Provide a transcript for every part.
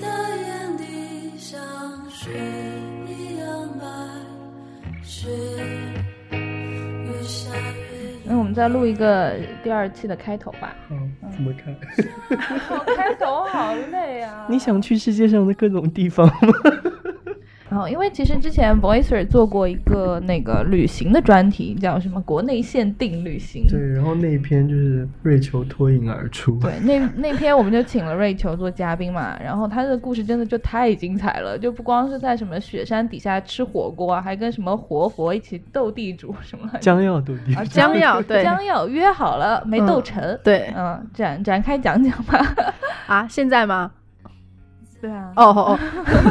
的眼底像雪一样白，雪越下越那我们再录一个第二期的开头吧。嗯，怎么看？开头好累啊！你想去世界上的各种地方吗？然后，因为其实之前 Voicer 做过一个那个旅行的专题，叫什么“国内限定旅行”。对，然后那一篇就是瑞秋脱颖而出。对，那那篇我们就请了瑞秋做嘉宾嘛，然后他的故事真的就太精彩了，就不光是在什么雪山底下吃火锅，还跟什么活佛一起斗地主什么。将要斗地啊，主。将要对将要约好了没斗成。对，嗯，展展开讲讲吧。啊，现在吗？对啊。哦哦哦，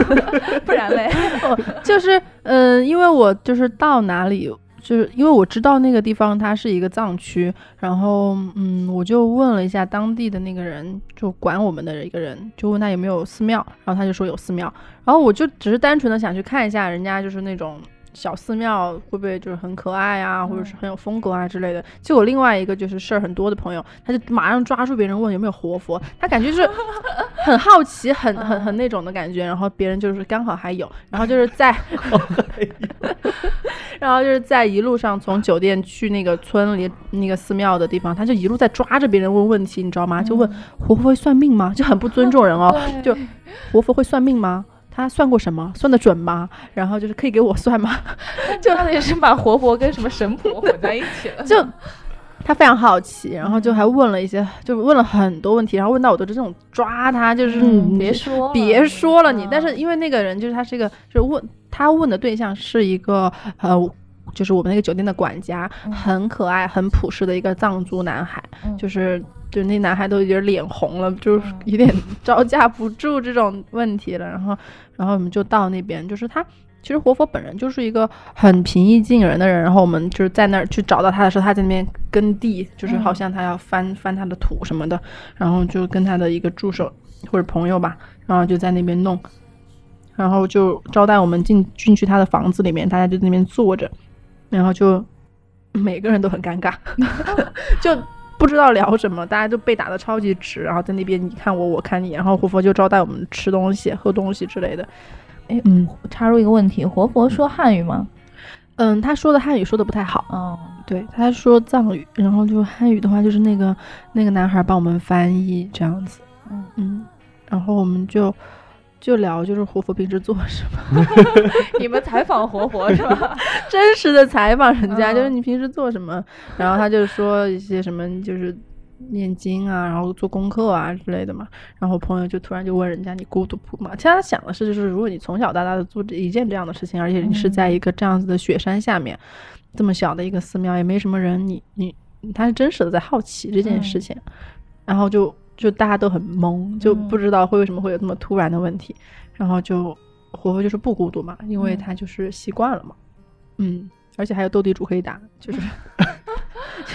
不然嘞？哦，就是嗯、呃因为我就是到哪里，就是因为我知道那个地方它是一个藏区，然后嗯，我就问了一下当地的那个人，就管我们的一个人，就问他有没有寺庙，然后他就说有寺庙，然后我就只是单纯的想去看一下人家就是那种。小寺庙会不会就是很可爱啊，或者是很有风格啊之类的？结果另外一个就是事儿很多的朋友，他就马上抓住别人问有没有活佛，他感觉就是 很好奇，很很很那种的感觉。然后别人就是刚好还有，然后就是在 然后就是在一路上从酒店去那个村里那个寺庙的地方，他就一路在抓着别人问问题，你知道吗？就问活佛会算命吗？就很不尊重人哦，就活佛会算命吗？他算过什么？算得准吗？然后就是可以给我算吗？就他也是把活佛跟什么神婆混在一起了。就他非常好奇，然后就还问了一些，就问了很多问题，然后问到我都是这种抓他，就是别说了别说了你。嗯但是因为那个人就是他是一个，就是问他问的对象是一个呃。就是我们那个酒店的管家，很可爱、很朴实的一个藏族男孩，嗯就是就那男孩都有点脸红了，就是嗯有点招架不住这种问题了。然后，然后我们就到那边，就是他其实活佛本人就是一个很平易近人的人，然后我们就是在那儿去找到他的时候，他在那边耕地，就是好像他要翻、翻他的土什么的，然后就跟他的一个助手或者朋友吧，然后就在那边弄，然后就招待我们进进去他的房子里面，大家就在那边坐着，然后就每个人都很尴尬，就。不知道聊什么，大家都被打的超级直，然后在那边你看我，我看你，然后活佛就招待我们吃东西、喝东西之类的。哎，嗯。插入一个问题，活佛说汉语吗？嗯，他说的汉语说的不太好，嗯，对，他说藏语，然后就汉语的话，就是那个那个男孩帮我们翻译这样子，嗯。嗯，然后我们就就聊就是活佛平时做什么，你们采访活佛是吧？真实的采访人家，嗯就是你平时做什么，然后他就说一些什么就是。念经啊，然后做功课啊之类的嘛。然后朋友就突然就问人家你孤独不嘛？其实他想的是，就是如果你从小到大的做这一件这样的事情，而且你是在一个这样子的雪山下面，这么小的一个寺庙，也没什么人，你你他是真实的在好奇这件事情，然后就就大家都很懵，就不知道会为什么会有这么突然的问题，然后就活佛就是不孤独嘛，因为嗯。他就是习惯了嘛，嗯，而且还有斗地主可以打，就是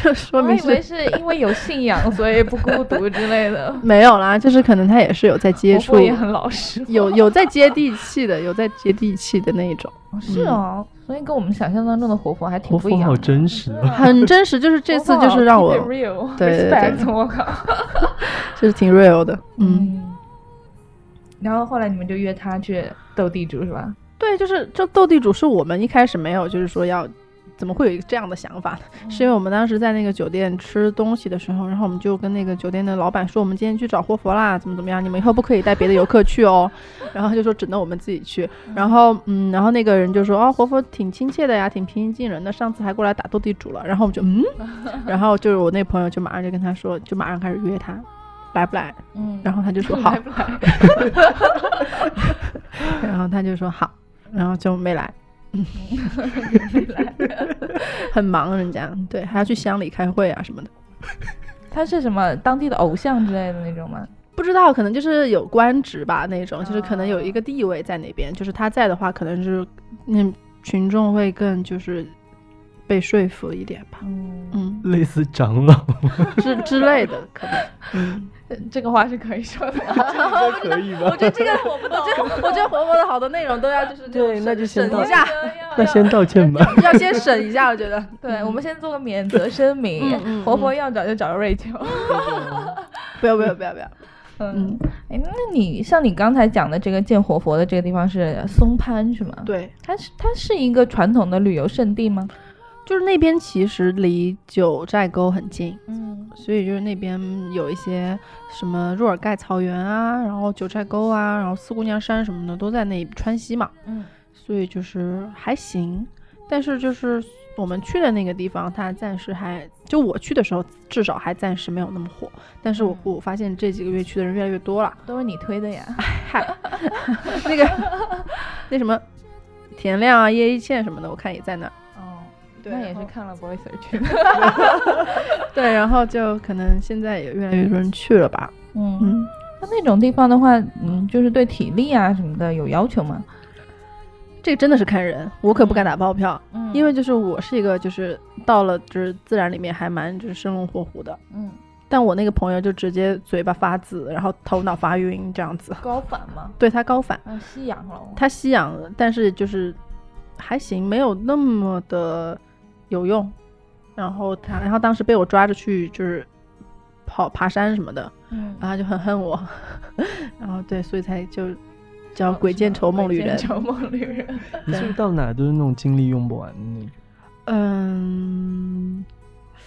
就 说明我以为是。是因为有信仰，所以不孤独之类的。没有啦，就是可能他也是有在接触活佛，也很老实，有有在接地气的，有在接地气的那一种，是哦，所以跟我们想象当中的活佛还挺不一样好。真实哦。很真实。就是这次就是让我 real，对对对我靠。就是挺 real 的，嗯，嗯，然后后来你们就约他去斗地主是吧？对，就是这斗地主是我们一开始没有，就是说要怎么会有一个这样的想法呢？是因为我们当时在那个酒店吃东西的时候，然后我们就跟那个酒店的老板说，我们今天去找活佛啦，怎么怎么样，你们以后不可以带别的游客去哦。然后他就说只能我们自己去。然后嗯，然后那个人就说哦，活佛挺亲切的呀，挺平易近人的，上次还过来打斗地主了。然后我们就嗯，然后就是我那朋友就马上就跟他说，就马上开始约他。来不来？嗯，然后他就说好来，不来？然后他就说好，然后就没来。很忙，人家对，还要去乡里开会啊什么的。他是什么当地的偶像之类的那种吗？不知道，可能就是有官职吧，那种，就是可能有一哦个地位在那边，就是他在的话，可能就是那群众会更就是被说服一点吧，嗯，嗯，类似长老，之之类的，可能，嗯，这个话是可以说的。可以我觉得这个我不懂，我觉得我觉得活佛的好多内容都要就是对那就先一下，那先道歉吧。要先审一下，我觉得，对，我们先做个免责声明。活佛要找就找瑞秋。不要不要不要不要，嗯，哎，那你像你刚才讲的这个见活佛的这个地方是松潘是吗？，对，它是它是一个传统的旅游胜地吗？就是那边其实离九寨沟很近，嗯所以就是那边有一些什么若尔盖草原啊，然后九寨沟啊，然后四姑娘山什么的都在那川西嘛，嗯所以就是还行。但是就是我们去的那个地方，它暂时还就我去的时候，至少还暂时没有那么火。但是我嗯我发现这几个月去的人越来越多了。都是你推的呀。嗨，那个那什么田亮啊、叶一茜什么的，我看也在那儿。那也是看了 Voice 而去的。对，然后就可能现在也越来越多人去了吧。嗯，嗯，那那种地方的话，嗯，就是对体力啊什么的有要求吗？这个真的是看人，我可不敢打包票，嗯因为就是我是一个就是到了就是自然里面还蛮就是生龙活虎的，嗯但我那个朋友就直接嘴巴发紫，然后头脑发晕这样子。高反吗，对他高反，啊吸氧了。他吸氧，但是就是还行，没有那么的有用。然后他，然后当时被我抓着去就是跑爬山什么的，嗯然后他就很恨我，然后对，所以才就叫鬼见愁梦旅人。愁梦旅人。你是不是到哪都是那种精力用不完的那种？嗯，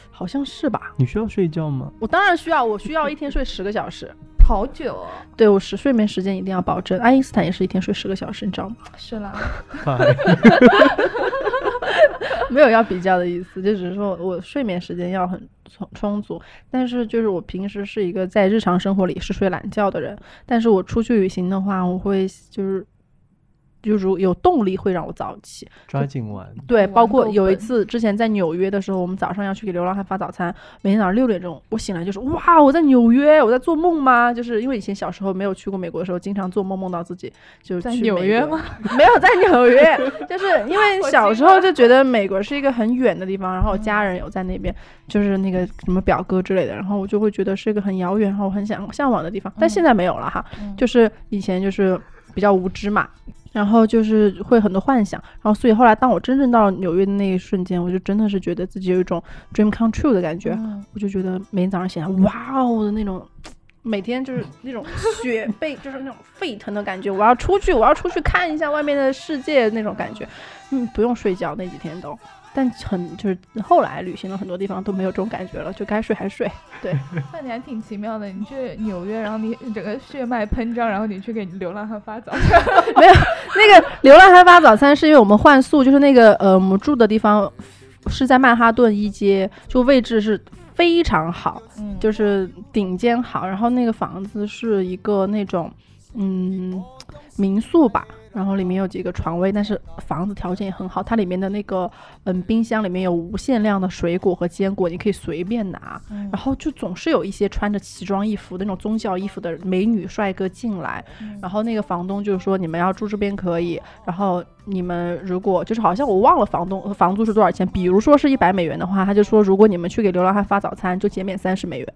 好像是吧。你需要睡觉吗？我当然需要，我需要一天睡十个小时。好久哦。对我是睡眠时间一定要保证。爱因斯坦也是一天睡十个小时，你知道吗？是啦。没有要比较的意思，就只是说我睡眠时间要很充充足。但是就是我平时是一个在日常生活里是睡懒觉的人，但是我出去旅行的话，我会就是。就如有动力会让我早起，抓紧玩。对，包括有一次之前在纽约的时候，我们早上要去给流浪汉发早餐，每天早上六点钟，我醒来就是哇，我在纽约，我在做梦吗？就是因为以前小时候没有去过美国的时候，经常做梦梦到自己就是在纽约吗？没有在纽约，就是 因为小时候就觉得美国是一个很远的地方，然后我家人有在那边，就是那个什么表哥之类的，然后我就会觉得是一个很遥远，然后我很想向往的地方，但现在没有了哈，嗯就是以前就是比较无知嘛。然后就是会很多幻想，然后所以后来当我真正到了纽约的那一瞬间，我就真的是觉得自己有一种 dream come true 的感觉，嗯。我就觉得每天早上醒来，哇哦的那种，每天就是那种血 被就是那种沸腾的感觉，我要出去，我要出去看一下外面的世界那种感觉，嗯，不用睡觉那几天都，但很就是后来旅行了很多地方都没有这种感觉了，就该睡还睡，对，那你还挺奇妙的，你去纽约，然后你整个血脉喷张，然后你去给流浪汉发早餐。没有那个流浪汉发早餐是因为我们换宿，就是那个呃我们住的地方是在曼哈顿一街，就位置是非常好，嗯就是顶尖好，然后那个房子是一个那种嗯民宿吧，然后里面有几个床位，但是房子条件也很好，它里面的那个嗯冰箱里面有无限量的水果和坚果，你可以随便拿，嗯然后就总是有一些穿着奇装异服的那种宗教衣服的美女帅哥进来，嗯然后那个房东就是说你们要住这边可以，然后你们如果就是好像我忘了房东房租是多少钱，比如说是一百美元的话，他就说如果你们去给流浪汉发早餐就减免三十美元。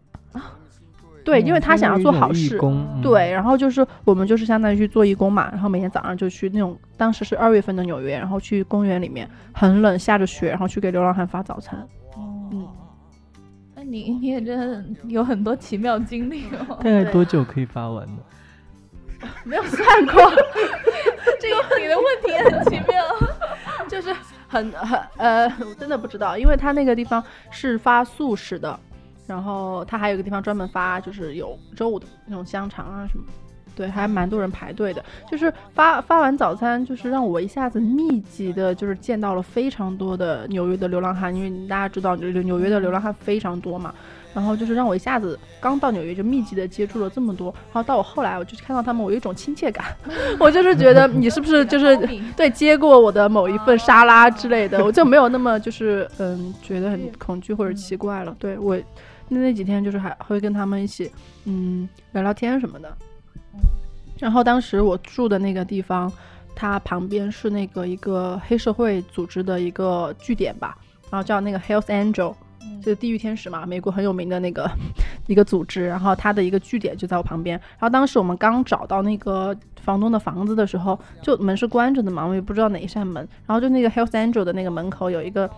对，因为他想要做好事。嗯、对，然后就是我们就是相当于去做义工嘛，然后每天早上就去那种，当时是二月份的纽约，然后去公园里面很冷，下着雪，然后去给流浪汉发早餐。嗯，那你你也真的有很多奇妙经历哦。大概多 久可以发完呢？没有算过，这个你的问题也很奇妙。就是很很呃，我真的不知道，因为他那个地方是发素食的，然后他还有一个地方专门发就是有肉的那种香肠啊什么。对，还蛮多人排队的。就是发发完早餐，就是让我一下子密集的，就是见到了非常多的纽约的流浪汉，因为大家知道纽纽约的流浪汉非常多嘛。然后就是让我一下子刚到纽约就密集的接触了这么多，然后到我后来我就看到他们，我有一种亲切感，我就是觉得你是不是就是对接过我的某一份沙拉之类的，我就没有那么就是嗯觉得很恐惧或者奇怪了。对我那那几天就是还会跟他们一起嗯聊聊天什么的。然后当时我住的那个地方，它旁边是那个一个黑社会组织的一个据点吧，然后叫那个 Hells Angel，就是地狱天使嘛，美国很有名的那个 一个组织。然后它的一个据点就在我旁边。然后当时我们刚找到那个房东的房子的时候，就门是关着的嘛，我也不知道哪一扇门。然后就那个 Hells Angel 的那个门口有一个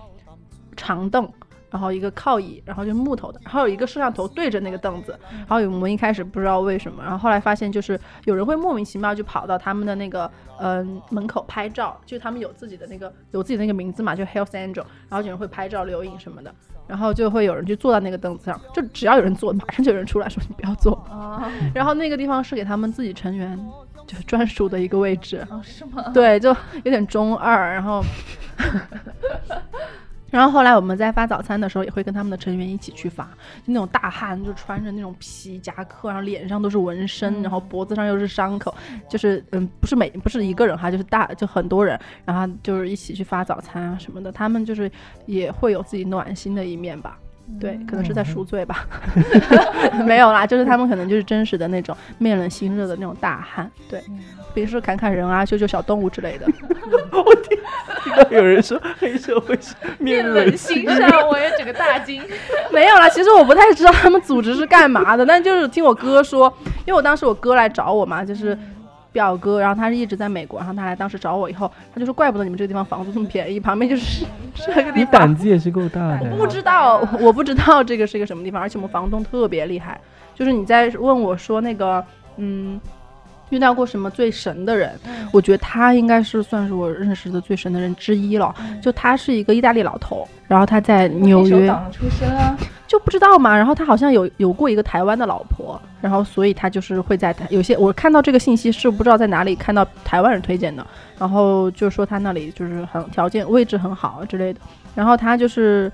长凳。然后一个靠椅，然后就是木头的，然后有一个摄像头对着那个凳子，然后我们一开始不知道为什么，然后后来发现就是有人会莫名其妙就跑到他们的那个嗯、门口拍照，就他们有自己的那个有自己的那个名字嘛，就 Health Angel，然后有人会拍照留影什么的，然后就会有人就坐到那个凳子上，就只要有人坐，马上就有人出来说你不要坐，啊，然后那个地方是给他们自己成员就是专属的一个位置，哦是吗？对，就有点中二，然后，然后后来我们在发早餐的时候，也会跟他们的成员一起去发，就那种大汉，就穿着那种皮夹克，然后脸上都是纹身，然后脖子上又是伤口，就是嗯，不是每不是一个人哈，就是大就很多人，然后就是一起去发早餐啊什么的，他们就是也会有自己暖心的一面吧。对，可能是在赎罪吧，没有啦，就是他们可能就是真实的那种面冷心热的那种大汉，对，比如说砍砍人啊、救救小动物之类的。我 听到有人说黑社会是面冷冷心热，我也整个大惊。没有啦，其实我不太知道他们组织是干嘛的，但就是听我哥说，因为我当时我哥来找我嘛，就是表哥，然后他是一直在美国，然后他来当时找我以后，他就说怪不得你们这个地方房租这么便宜，旁边就是 这个地方你胆。子也是够大的。我不知道，我不知道这个是一个什么地方，而且我们房东特别厉害，就是你在问我说那个，嗯，遇到过什么最神的人，我觉得他应该是算是我认识的最神的人之一了。就他是一个意大利老头，然后他在纽约，出身啊，就不知道嘛。然后他好像有有过一个台湾的老婆，然后所以他就是会在台有些我看到这个信息是不知道在哪里看到台湾人推荐的，然后就说他那里就是很条件位置很好之类的。然后他就是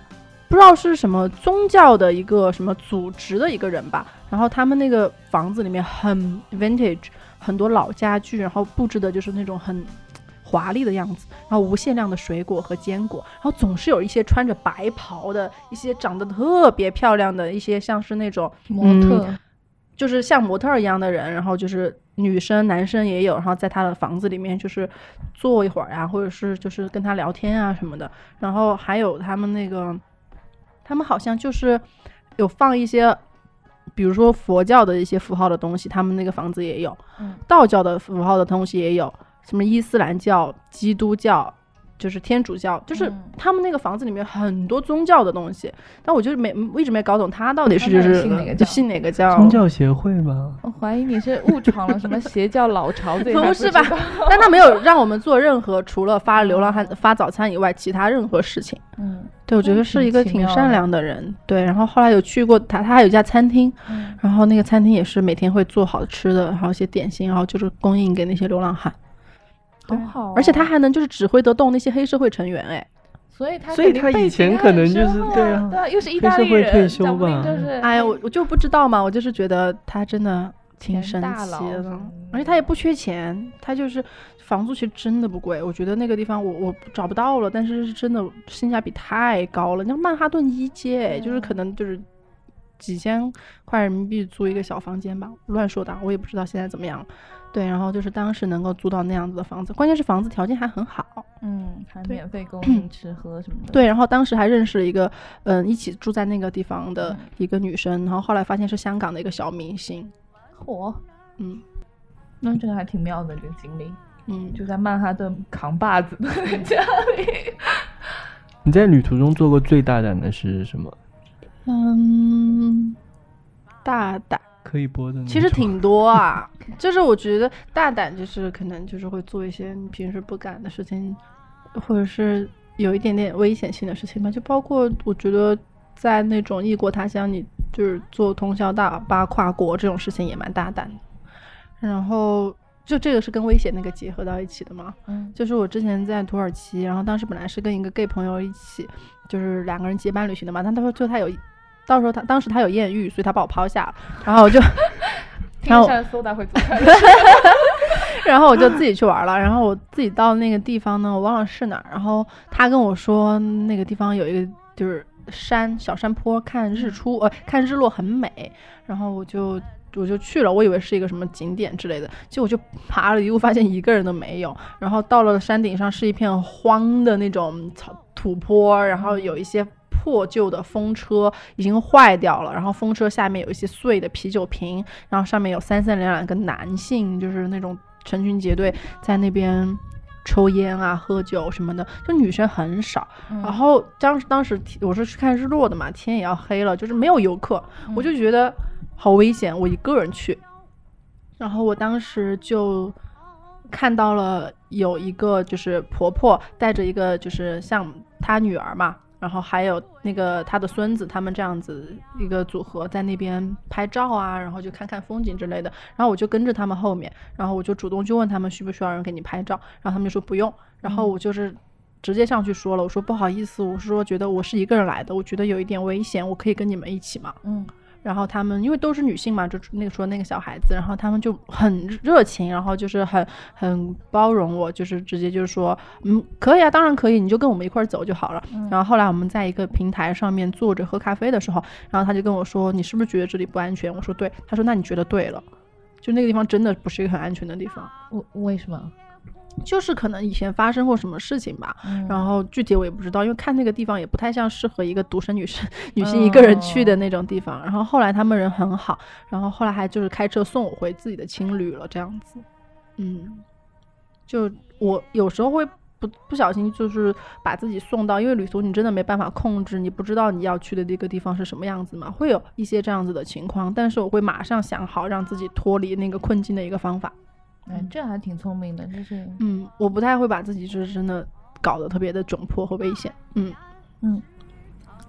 不知道是什么宗教的一个什么组织的一个人吧。然后他们那个房子里面很 vintage，很多老家具，然后布置的就是那种很华丽的样子，然后无限量的水果和坚果，然后总是有一些穿着白袍的一些长得特别漂亮的一些像是那种模特，就是像模特一样的人，然后就是女生、男生也有，然后在他的房子里面就是坐一会儿啊，或者是就是跟他聊天啊什么的。然后还有他们那个，他们好像就是有放一些，比如说佛教的一些符号的东西，他们那个房子也有；嗯道教的符号的东西也有，什么伊斯兰教、基督教。就是天主教，就是嗯他们那个房子里面很多宗教的东西，但我就是没我一直没搞懂他到底是就是信哪个教信哪个教，宗教协会吗，我怀疑你是误闯了什么邪教老巢，对，不是吧？但他没有让我们做任何除了发流浪汉发早餐以外其他任何事情。嗯，对，我觉得是一个挺善良的人。对，然后后来有去过他，他还有一家餐厅，嗯然后那个餐厅也是每天会做好吃的，然后一些点心，然后就是供应给那些流浪汉。对。好好哦，而且他还能就是指挥得动那些黑社会成员，哎，所以他所以他以前可能就是对啊。对啊，又是意黑社会大利人，退休讲不定吧就是哎呀，我我就不知道嘛，我就是觉得他真的挺神奇的，而且他也不缺钱，他就是房租其实真的不贵，我觉得那个地方我我找不到了，但是是真的性价比太高了。你像曼哈顿一街，哎就是可能就是几千块人民币租一个小房间吧，乱说的啊，我也不知道现在怎么样。对，然后就是当时能够租到那样子的房子，关键是房子条件还很好。嗯，还免费供 应吃喝什么的，对，然后当时还认识了一个，嗯，一起住在那个地方的嗯一个女生，然后后来发现是香港的一个小明星，嚯，嗯。那这个还挺妙的这个经历，嗯，就在曼哈顿扛把子的家里，你在旅途中做过最大胆的是什么？嗯，大胆，可以播的？其实挺多啊。就是我觉得大胆，就是可能就是会做一些你平时不敢的事情，或者是有一点点危险性的事情吧。就包括我觉得在那种异国他乡，你就是坐通宵大巴跨国这种事情也蛮大胆的。然后就这个是跟危险那个结合到一起的嘛。嗯就是我之前在土耳其，然后当时本来是跟一个 gay 朋友一起，就是两个人结伴旅行的嘛。但他说最后他有，到时候他当时他有艳遇，所以他把我抛下了，然后我就，然后 然后我就自己去玩了。然后我自己到那个地方呢，我忘了是哪儿。然后他跟我说那个地方有一个就是山小山坡，看日出呃看日落很美。然后我就我就去了，我以为是一个什么景点之类的，结果我就爬了一路，发现一个人都没有。然后到了山顶上是一片荒的那种草土坡，然后有一些。破旧的风车已经坏掉了，然后风车下面有一些碎的啤酒瓶，然后上面有三三两两个男性，就是那种成群结队在那边抽烟啊、喝酒什么的，就女生很少。嗯然后当时当时我是去看日落的嘛，天也要黑了，就是没有游客，我就觉得好危险，我一个人去。然后我当时就看到了有一个就是婆婆带着一个就是像她女儿嘛，然后还有那个他的孙子，他们这样子一个组合在那边拍照啊，然后就看看风景之类的。然后我就跟着他们后面，然后我就主动就问他们需不需要人给你拍照，然后他们就说不用。然后我就是直接上去说了，我说不好意思，我是说觉得我是一个人来的，我觉得有一点危险，我可以跟你们一起吗？嗯然后他们因为都是女性嘛，就那个说那个小孩子，然后他们就很热情，然后就是很很包容我，就是直接就是说，嗯，可以啊，当然可以，你就跟我们一块儿走就好了。然后后来我们在一个平台上面坐着喝咖啡的时候，然后他就跟我说，你是不是觉得这里不安全？我说对，他说那你觉得对了，就那个地方真的不是一个很安全的地方，为为什么？就是可能以前发生过什么事情吧，嗯然后具体我也不知道，因为看那个地方也不太像适合一个独生女生女性一个人去的那种地方。然后后来他们人很好，然后后来还就是开车送我回自己的青旅了，这样子。嗯，就我有时候会不不小心就是把自己送到，因为旅途你真的没办法控制，你不知道你要去的那个地方是什么样子嘛，会有一些这样子的情况，但是我会马上想好让自己脱离那个困境的一个方法。哎，这还挺聪明的，就是嗯，我不太会把自己就是真的搞得特别的窘迫和危险。嗯嗯。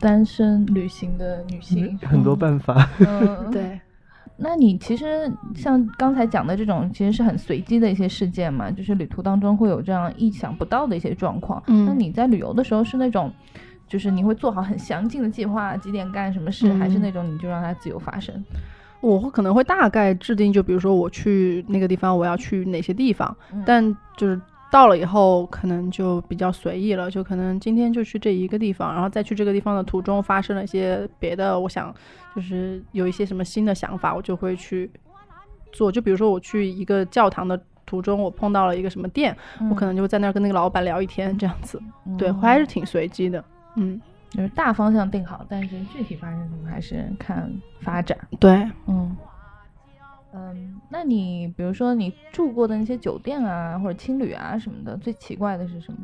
单身旅行的女性，很多办法。嗯，对，那你其实像刚才讲的这种，其实是很随机的一些事件嘛，就是旅途当中会有这样意想不到的一些状况。嗯那你在旅游的时候是那种，就是你会做好很详尽的计划，几点干什么事，还是嗯那种你就让它自由发生？我会可能会大概制定，就比如说我去那个地方，我要去哪些地方，嗯但就是到了以后，可能就比较随意了，就可能今天就去这一个地方，然后再去这个地方的途中发生了一些别的，我想就是有一些什么新的想法，我就会去做。就比如说我去一个教堂的途中，我碰到了一个什么店，我可能就会在那儿跟那个老板聊一天，这样子。对，嗯还是挺随机的。嗯，就是大方向定好，但是具体发生什么还是看发展。对，嗯嗯，那你比如说你住过的那些酒店啊，或者青旅啊什么的，最奇怪的是什么？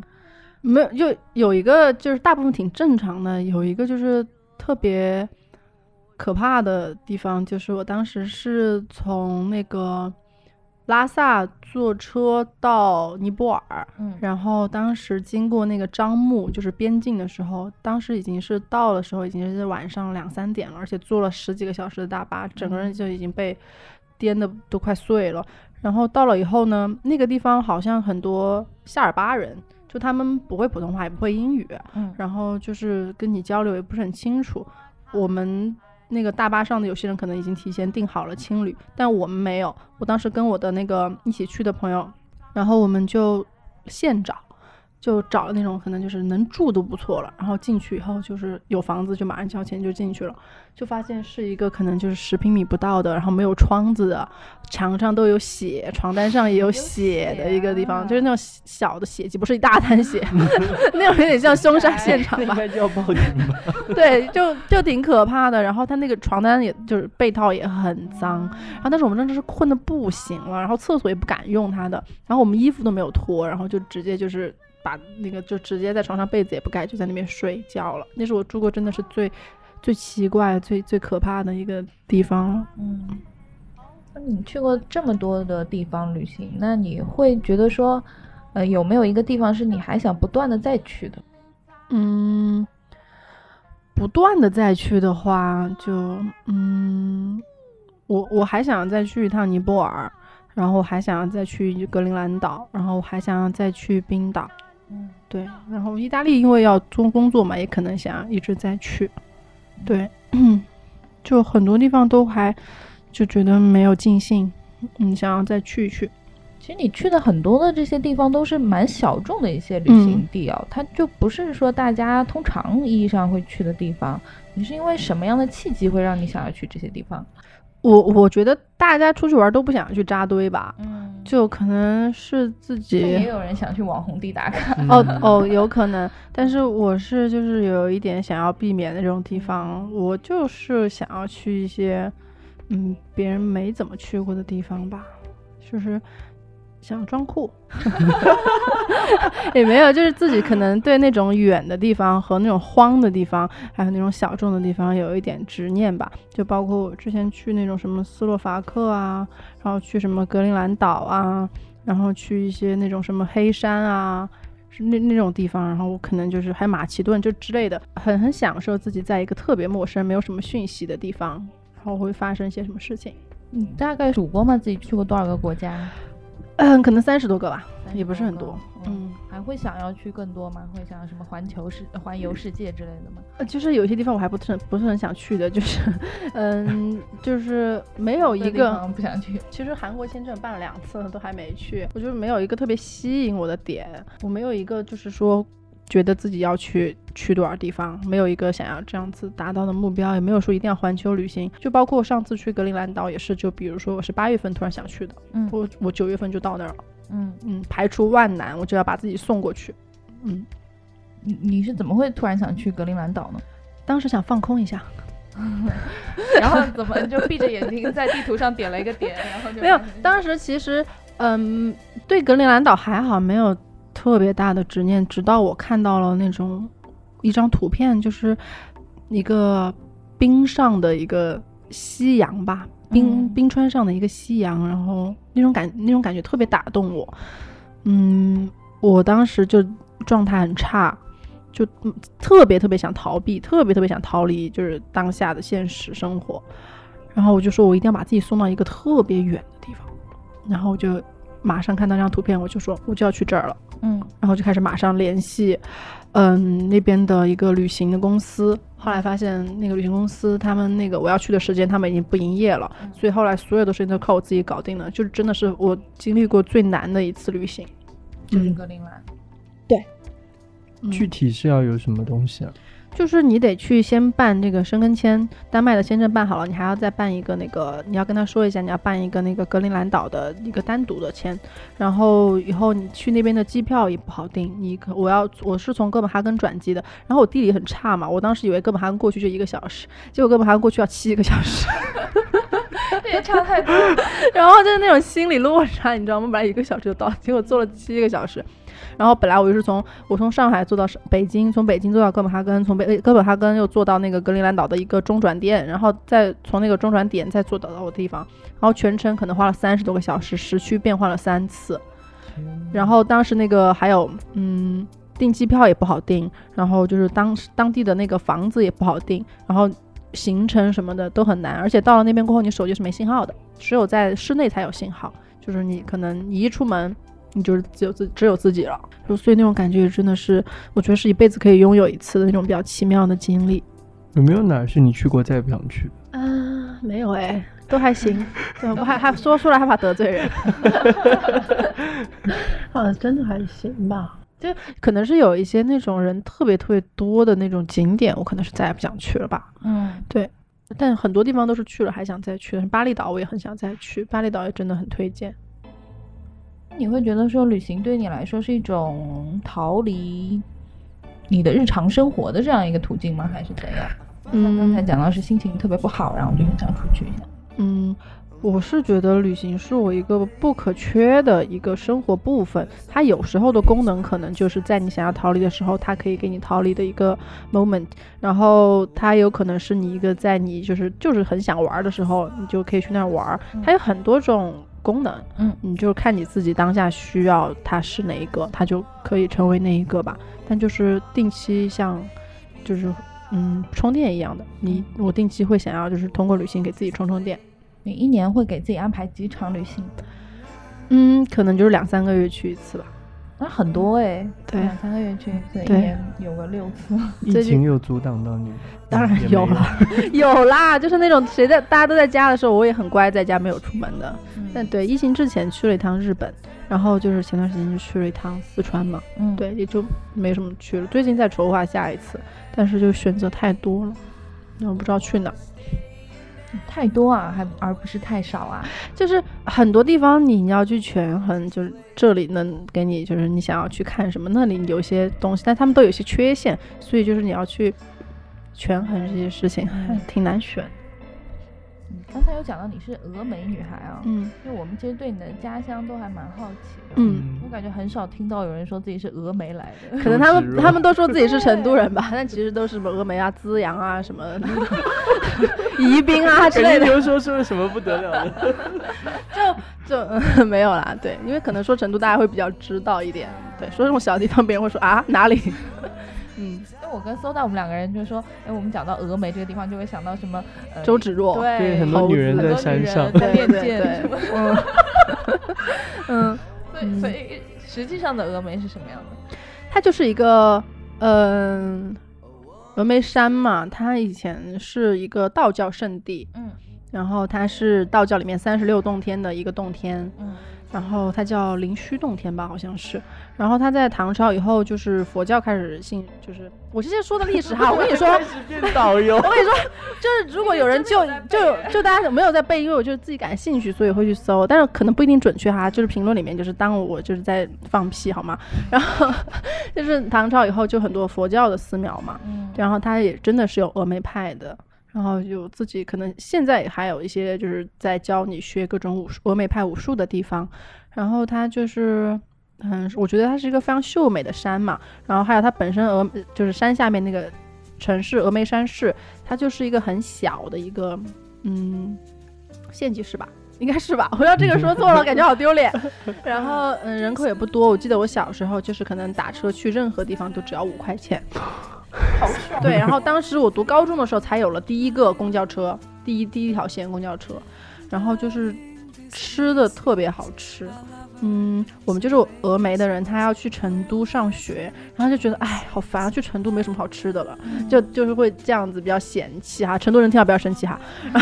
没有，就有一个就是大部分挺正常的，有一个就是特别可怕的地方，就是我当时是从那个拉萨坐车到尼泊尔，嗯然后当时经过那个樟木，就是边境的时候，当时已经是到的时候已经是晚上两三点了，而且坐了十几个小时的大巴，整个人就已经被颠的都快碎了。然后到了以后呢，那个地方好像很多夏尔巴人，就他们不会普通话，也不会英语，嗯然后就是跟你交流也不是很清楚。我们那个大巴上的有些人可能已经提前订好了青旅，但我们没有。我当时跟我的那个一起去的朋友，然后我们就现找，就找了那种可能就是能住都不错了。然后进去以后就是有房子就马上交钱就进去了，就发现是一个可能就是十平米不到的，然后没有窗子的，墙上都有血，床单上也有血的一个地方，啊就是那种小的血迹，不是一大滩血，那种有点像凶杀现场吧。应该就要报警吧？对，就就挺可怕的。然后他那个床单也就是被套也很脏，然后但是我们真的是困的不行了，然后厕所也不敢用他的，然后我们衣服都没有脱，然后就直接就是把那个就直接在床上被子也不盖，就在那边睡觉了。那是我住过真的是最最奇怪、最最可怕的一个地方了。嗯，那你去过这么多的地方旅行，那你会觉得说，呃，有没有一个地方是你还想不断的再去的？嗯，不断的再去的话，就嗯，我我还想再去一趟尼泊尔，然后还想要再去格陵兰岛，然后还想要再去冰岛。嗯对，然后意大利因为要做工作嘛，也可能想一直在去。对，就很多地方都还就觉得没有尽兴，嗯，想要再去一去。其实你去的很多的这些地方都是蛮小众的一些旅行地哦，它就不是说大家通常意义上会去的地方。你是因为什么样的契机会让你想要去这些地方？我我觉得大家出去玩都不想去扎堆吧，嗯，就可能是自己也有人想去网红地打卡。哦哦，有可能，但是我是就是有一点想要避免的这种地方，我就是想要去一些嗯别人没怎么去过的地方吧，就是想装酷，也没有，就是自己可能对那种远的地方和那种荒的地方，还有那种小众的地方有一点执念吧。就包括我之前去那种什么斯洛伐克啊，然后去什么格陵兰岛啊，然后去一些那种什么黑山啊，是那那种地方，然后我可能就是还有马其顿就之类的，很很享受自己在一个特别陌生、没有什么讯息的地方，然后会发生一些什么事情。你大概数过吗？自己去过多少个国家？嗯，可能三十多个吧，也不是很多。嗯，还会想要去更多吗？会想要什么环球世、环游世界之类的吗？呃，就是有些地方我还不是很不是很想去的，就是，嗯，就是没有一个不想去。其实韩国签证办了两次都还没去，我就是没有一个特别吸引我的点，我没有一个就是说觉得自己要去去多少地方，没有一个想要这样子达到的目标，也没有说一定要环球旅行。就包括我上次去格陵兰岛也是，就比如说我是八月份突然想去的，嗯我我九月份就到那儿了，嗯，嗯，排除万难我就要把自己送过去，嗯，你你是怎么会突然想去格陵兰岛呢？当时想放空一下。然后怎么就闭着眼睛在地图上点了一个点，然后就没有，当时其实，嗯，对格陵兰岛还好，没有特别大的执念。直到我看到了那种一张图片，就是一个冰上的一个夕阳吧，冰、嗯冰川上的一个夕阳，然后那种感那种感觉特别打动我。嗯，我当时就状态很差。就嗯特别特别想逃避，特别特别想逃离，就是当下的现实生活。然后我就说，我一定要把自己送到一个特别远的地方。然后我就马上看到那张图片，我就说我就要去这儿了。嗯然后就开始马上联系，嗯，那边的一个旅行的公司。后来发现那个旅行公司，他们那个我要去的时间，他们已经不营业了，嗯所以后来所有的事情都靠我自己搞定了。就是真的是我经历过最难的一次旅行。就是嗯格陵兰。对具体是要有什么东西啊？就是你得去先办这个申根签，丹麦的签证办好了，你还要再办一个那个，你要跟他说一下，你要办一个那个格陵兰岛的一个单独的签，然后以后你去那边的机票也不好订，你可我要我是从哥本哈根转机的，然后我地理很差嘛，我当时以为哥本哈根过去就一个小时，结果哥本哈根过去要七个小时，这也差太多。然后就是那种心理落差，你知道吗？本来一个小时就到，结果坐了七个小时。然后本来我就是从我从上海坐到上北京，从北京坐到哥本哈根，从北呃哥本哈根又坐到那个格陵兰岛的一个中转店，然后再从那个中转点再坐到我的地方，然后全程可能花了三十多个小时，时区变换了三次。然后当时那个还有嗯订机票也不好订，然后就是当当地的那个房子也不好订，然后行程什么的都很难，而且到了那边过后，你手机是没信号的，只有在室内才有信号，就是你可能你一出门。你就是只有自只有自己了，就所以那种感觉真的是，我觉得是一辈子可以拥有一次的那种比较奇妙的经历。有没有哪儿是你去过再也不想去的？啊，没有哎，都还行，对，不还还说出来害怕得罪人。啊，真的还行吧。就可能是有一些那种人特别特别多的那种景点，我可能是再也不想去了吧。嗯，对但很多地方都是去了还想再去的，巴厘岛我也很想再去，巴厘岛也真的很推荐。你会觉得说旅行对你来说是一种逃离你的日常生活的这样一个途径吗？还是怎样？嗯刚才讲到是心情特别不好，然后就很想出去一下。嗯，我是觉得旅行是我一个不可缺的一个生活部分。它有时候的功能可能就是在你想要逃离的时候，它可以给你逃离的一个 moment。然后它有可能是你一个在你就是就是很想玩的时候，你就可以去那儿玩。它有很多种功能，嗯，你就看你自己当下需要它是哪一个，它就可以成为那一个吧。但就是定期像就是嗯充电一样的，你我定期会想要就是通过旅行给自己充充电。你一年会给自己安排几场旅行？嗯，可能就是两三个月去一次吧。那很多哎、对两三个月去一次，一对年有个六次。疫情有阻挡到你？当然有了，有啦，就是那种谁在大家都在家的时候，我也很乖，在家没有出门的。但对，疫情之前去了一趟日本，然后就是前段时间就去了一趟四川嘛，嗯，对，也就没什么去了。最近在筹划下一次，但是就选择太多了，我不知道去哪儿。太多啊，还而不是太少啊。就是很多地方你要去权衡，就是这里能给你，就是你想要去看什么，那里有一些东西，但他们都有一些缺陷，所以就是你要去权衡这些事情，还 挺难选。嗯刚才有讲到你是峨眉女孩啊，嗯因为我们其实对你的家乡都还蛮好奇的。嗯，我感觉很少听到有人说自己是峨眉来的。可能他们他们都说自己是成都人吧，但其实都是什么峨眉啊、资阳啊、什么 宜宾啊 之类的你，又说出了什么不得了的？就嗯没有啦。对，因为可能说成都大家会比较知道一点，对，说这种小地方别人会说啊哪里，嗯，因为我跟 Soda 我们两个人就说，哎，我们讲到峨眉这个地方，就会想到什么呃周芷若，对对很多女人在子很多女山上人在练对对对剑什么的。嗯，所以所以实际上的峨眉是什么样的？它就是一个嗯。峨眉山嘛，它以前是一个道教圣地，嗯然后它是道教里面三十六洞天的一个洞天，嗯然后他叫灵虚洞天吧，好像是。然后他在唐朝以后，就是佛教开始信，就是我这些说的历史哈，我跟你说，变导游我，跟你说，就是如果有人就就就大家没有在背，因为我就是自己感兴趣，所以会去搜，但是可能不一定准确哈，就是评论里面就是当我就是在放屁好吗？然后 就是唐朝以后就很多佛教的寺庙嘛，嗯，然后它也真的是有峨眉派的，然后有自己可能现在还有一些就是在教你学各种武术峨眉派武术的地方，然后它就是。嗯，我觉得它是一个非常秀美的山嘛，然后还有它本身峨就是山下面那个城市峨眉山市，它就是一个很小的一个嗯县级市吧，应该是吧？我要这个说错了，感觉好丢脸。然后嗯，人口也不多，我记得我小时候就是可能打车去任何地方都只要五块钱。好爽。对，然后当时我读高中的时候才有了第一个公交车，第一第一条线公交车，然后就是吃的特别好吃。嗯，我们就是峨眉的人，他要去成都上学，然后就觉得哎，好烦啊，去成都没什么好吃的了，就就是会这样子比较嫌弃哈。成都人听到不要生气哈。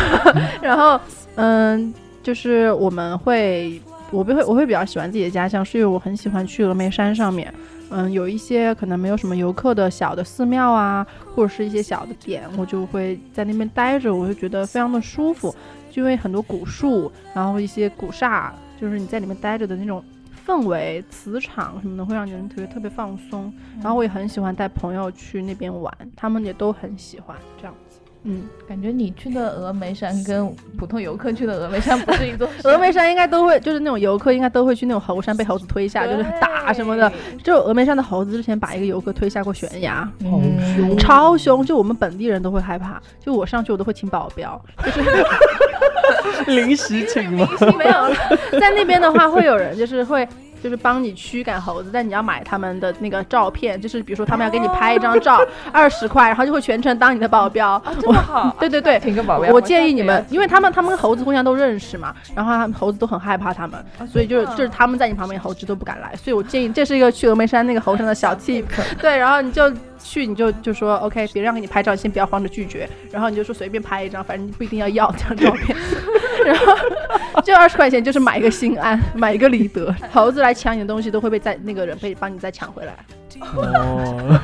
然后嗯，就是我们会，我不会我会比较喜欢自己的家乡，是因为我很喜欢去峨眉山上面。嗯，有一些可能没有什么游客的小的寺庙啊，或者是一些小的点，我就会在那边待着，我就觉得非常的舒服，就因为很多古树，然后一些古刹，就是你在里面待着的那种氛围、磁场什么的，会让人特别特别放松。然后我也很喜欢带朋友去那边玩，他们也都很喜欢这样子。嗯，感觉你去的峨眉山跟普通游客去的峨眉山不是一座峨眉山应该都会，就是那种游客应该都会去那种猴山被猴子推下，就是打什么的。就峨眉山的猴子之前把一个游客推下过悬崖，好凶超凶，就我们本地人都会害怕。就我上去我都会请保镖，就是 临时请吗？没有 在那边的话会有人就是会。就是帮你驱赶猴子，但你要买他们的那个照片，就是比如说他们要给你拍一张照，二十块，然后就会全程当你的保镖。啊，这么好，对对对，请个保镖。我建议你们因为他们他们跟猴子互相都认识嘛，然后他们猴子都很害怕他们，所以就是就是他们在你旁边，猴子都不敢来。所以我建议这是一个去峨眉山那个猴山的小 tip，对，然后你就去你就就说 OK，别人要给你拍照，你先不要慌着拒绝，然后你就说随便拍一张，反正你不一定要要这张照片，然后就二十块钱就是买一个心安，买一个理得，猴子来抢你的东西都会被再那个人被帮你再抢回来，哦，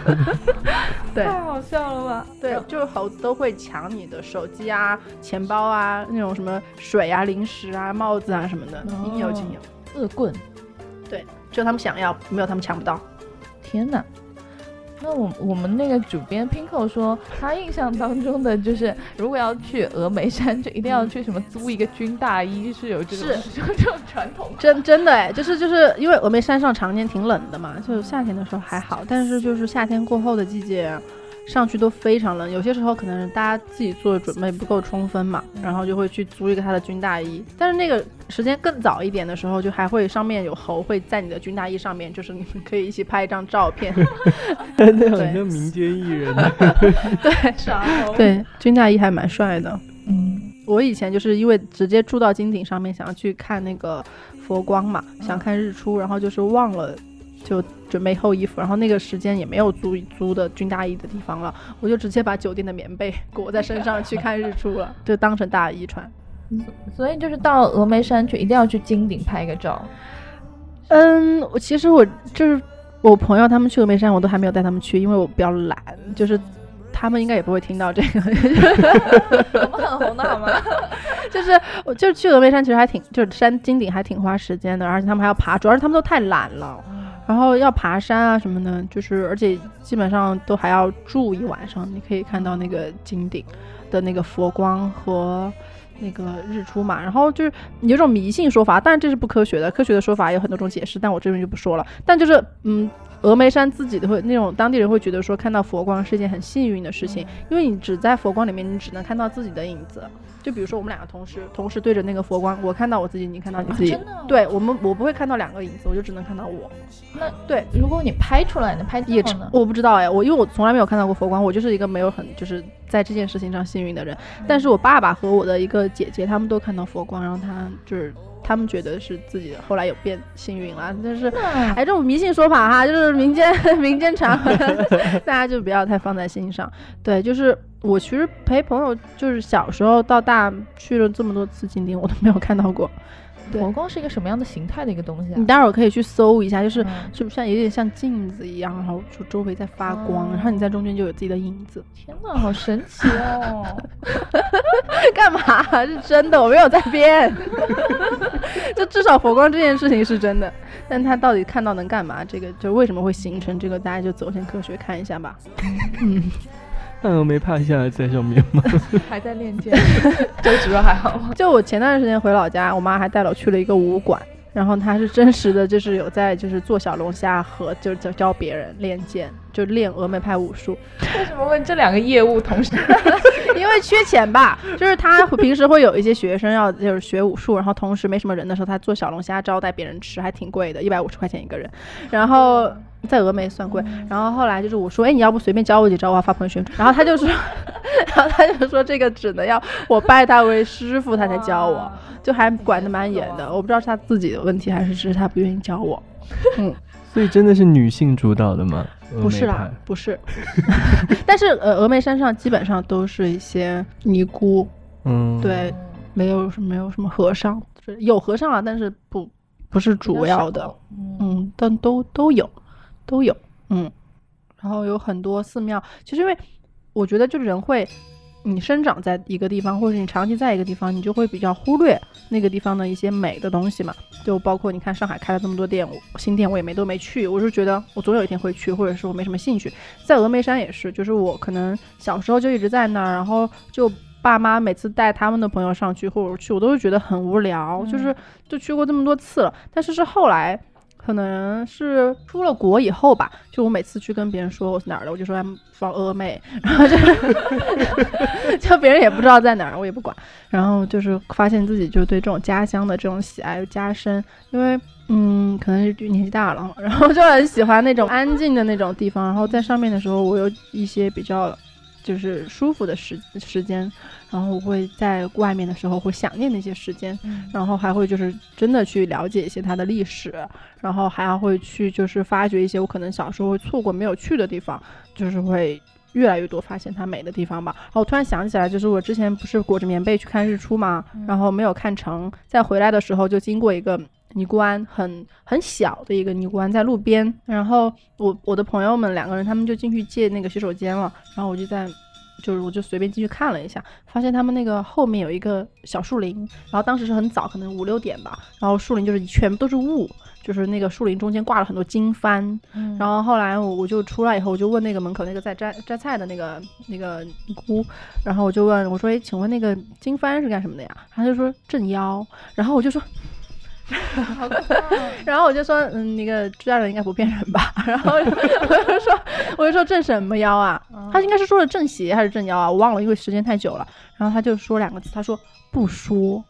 对。太好笑了吧？对，就是猴子都会抢你的手机啊、钱包啊、那种什么水啊、零食啊、帽子啊什么的，应有尽有。恶棍，对，只有他们想要，没有他们抢不到。天哪！那我我们那个主编 Pinko 说，他印象当中的就是，如果要去峨眉山，就一定要去什么租一个军大衣，是有这种是 有这种传统。真真的哎，就是就是因为峨眉山上常年挺冷的嘛，就夏天的时候还好，但是就是夏天过后的季节。上去都非常冷，有些时候可能是大家自己做的准备不够充分嘛，然后就会去租一个他的军大衣。但是那个时间更早一点的时候，就还会上面有猴会在你的军大衣上面，就是你们可以一起拍一张照片。那好像民间艺人。对傻猴。对，军大衣还蛮帅的。嗯，我以前就是因为直接住到金顶上面，想要去看那个佛光嘛，想看日出，然后就是忘了就准备厚衣服，然后那个时间也没有租租的军大衣的地方了，我就直接把酒店的棉被裹在身上去看日出了，就当成大衣穿。所以就是到峨眉山去，一定要去金顶拍个照。嗯，我其实我就是我朋友他们去峨眉山，我都还没有带他们去，因为我比较懒，就是。他们应该也不会听到这个，我们很红的好吗？就是我就是去峨眉山，其实还挺就是山金顶还挺花时间的，而且他们还要爬，主要是他们都太懒了，然后要爬山啊什么的，就是而且基本上都还要住一晚上，你可以看到那个金顶的那个佛光和那个日出嘛。然后就是有种迷信说法，但这是不科学的，科学的说法有很多种解释，但我这边就不说了。但就是嗯。峨眉山自己的会那种当地人会觉得说看到佛光是一件很幸运的事情，因为你只在佛光里面，你只能看到自己的影子。就比如说我们两个同时同时对着那个佛光，我看到我自己，你看到你自己。真的哦？对我们，我不会看到两个影子，我就只能看到我。那对，如果你拍出来，你拍也照呢？我不知道哎，我因为我从来没有看到过佛光，我就是一个没有很就是在这件事情上幸运的人。但是我爸爸和我的一个姐姐，他们都看到佛光，然后他就是他们觉得是自己后来有变幸运了，但是那哎，这种迷信说法哈，就是民间 民间传闻，大家就不要太放在心上。对，就是我其实陪朋友，就是小时候到大去了这么多次景点，我都没有看到过。对佛光是一个什么样的形态的一个东西啊你？待会儿可以去搜一下，就是嗯是不是像有点像镜子一样，然后就周围在发光，哦然后你在中间就有自己的影子。天哪，好神奇哦！干嘛？是真的，我没有在编。就至少佛光这件事情是真的，但他到底看到能干嘛？这个就为什么会形成这个，大家就走进科学看一下吧。嗯，那峨眉帕现在在上面吗？还在练剑，周芷若还好吗？就我前段时间回老家，我妈还带我去了一个武馆。然后她是真实的，就是有在就是做小龙虾和就教教别人练剑，就练峨眉派武术。为什么问这两个业务同时？因为缺钱吧，就是他平时会有一些学生要就是学武术，然后同时没什么人的时候，他做小龙虾招待别人吃，还挺贵的，一百五十块钱一个人。然后在峨眉算贵，然后后来就是我说，哎，你要不随便教我几招，我要发朋友圈。然后他就说，然后他就说这个只能要我拜他为师傅，他才教我，就还管得蛮严的。我不知道是他自己的问题，还是只是他不愿意教我。嗯所以真的是女性主导的吗？不是啦不是。但是呃，峨眉山上基本上都是一些尼姑，嗯，对，没有什没有什么和尚，有和尚啊，但是不不是主要的，嗯，嗯，但都都有，都有，嗯，然后有很多寺庙，其实因为我觉得就人会，你生长在一个地方，或者你长期在一个地方，你就会比较忽略那个地方的一些美的东西嘛，就包括你看上海开了这么多店，新店我也没都没去，我是觉得我总有一天会去，或者是我没什么兴趣。在峨眉山也是，就是我可能小时候就一直在那儿，然后就。爸妈每次带他们的朋友上去或者去，我都会觉得很无聊，就是就去过这么多次了，但是是后来可能是出了国以后吧，就我每次去跟别人说我是哪儿的，我就说 I'm from 峨眉，然后就是 就别人也不知道在哪儿，我也不管，然后就是发现自己就对这种家乡的这种喜爱又加深，因为嗯，可能是年纪大了，然后就很喜欢那种安静的那种地方，然后在上面的时候，我有一些比较就是舒服的时时间，然后我会在外面的时候会想念那些时间，嗯然后还会就是真的去了解一些它的历史，然后还会去就是发掘一些我可能小时候会错过没有去的地方，就是会越来越多发现它美的地方吧。然后我突然想起来，就是我之前不是裹着棉被去看日出嘛，然后没有看成，在回来的时候就经过一个。尼姑庵很很小的一个尼姑庵，在路边。然后我我的朋友们两个人，他们就进去借那个洗手间了。然后我就在就是我就随便进去看了一下，发现他们那个后面有一个小树林，然后当时是很早，可能五六点吧，然后树林就是全部都是雾，就是那个树林中间挂了很多经幡，嗯然后后来我我就出来以后，我就问那个门口那个在摘摘菜的那个那个姑，然后我就问我说，哎，请问那个经幡是干什么的呀？他就说镇妖，然后我就说。好可怕哦 然后我就说，嗯，那个朱家人应该不骗人吧？然后我就说，我就说镇什么妖啊？他应该是说的正邪还是正妖啊？我忘了，因为时间太久了。然后他就说两个字，他说不说。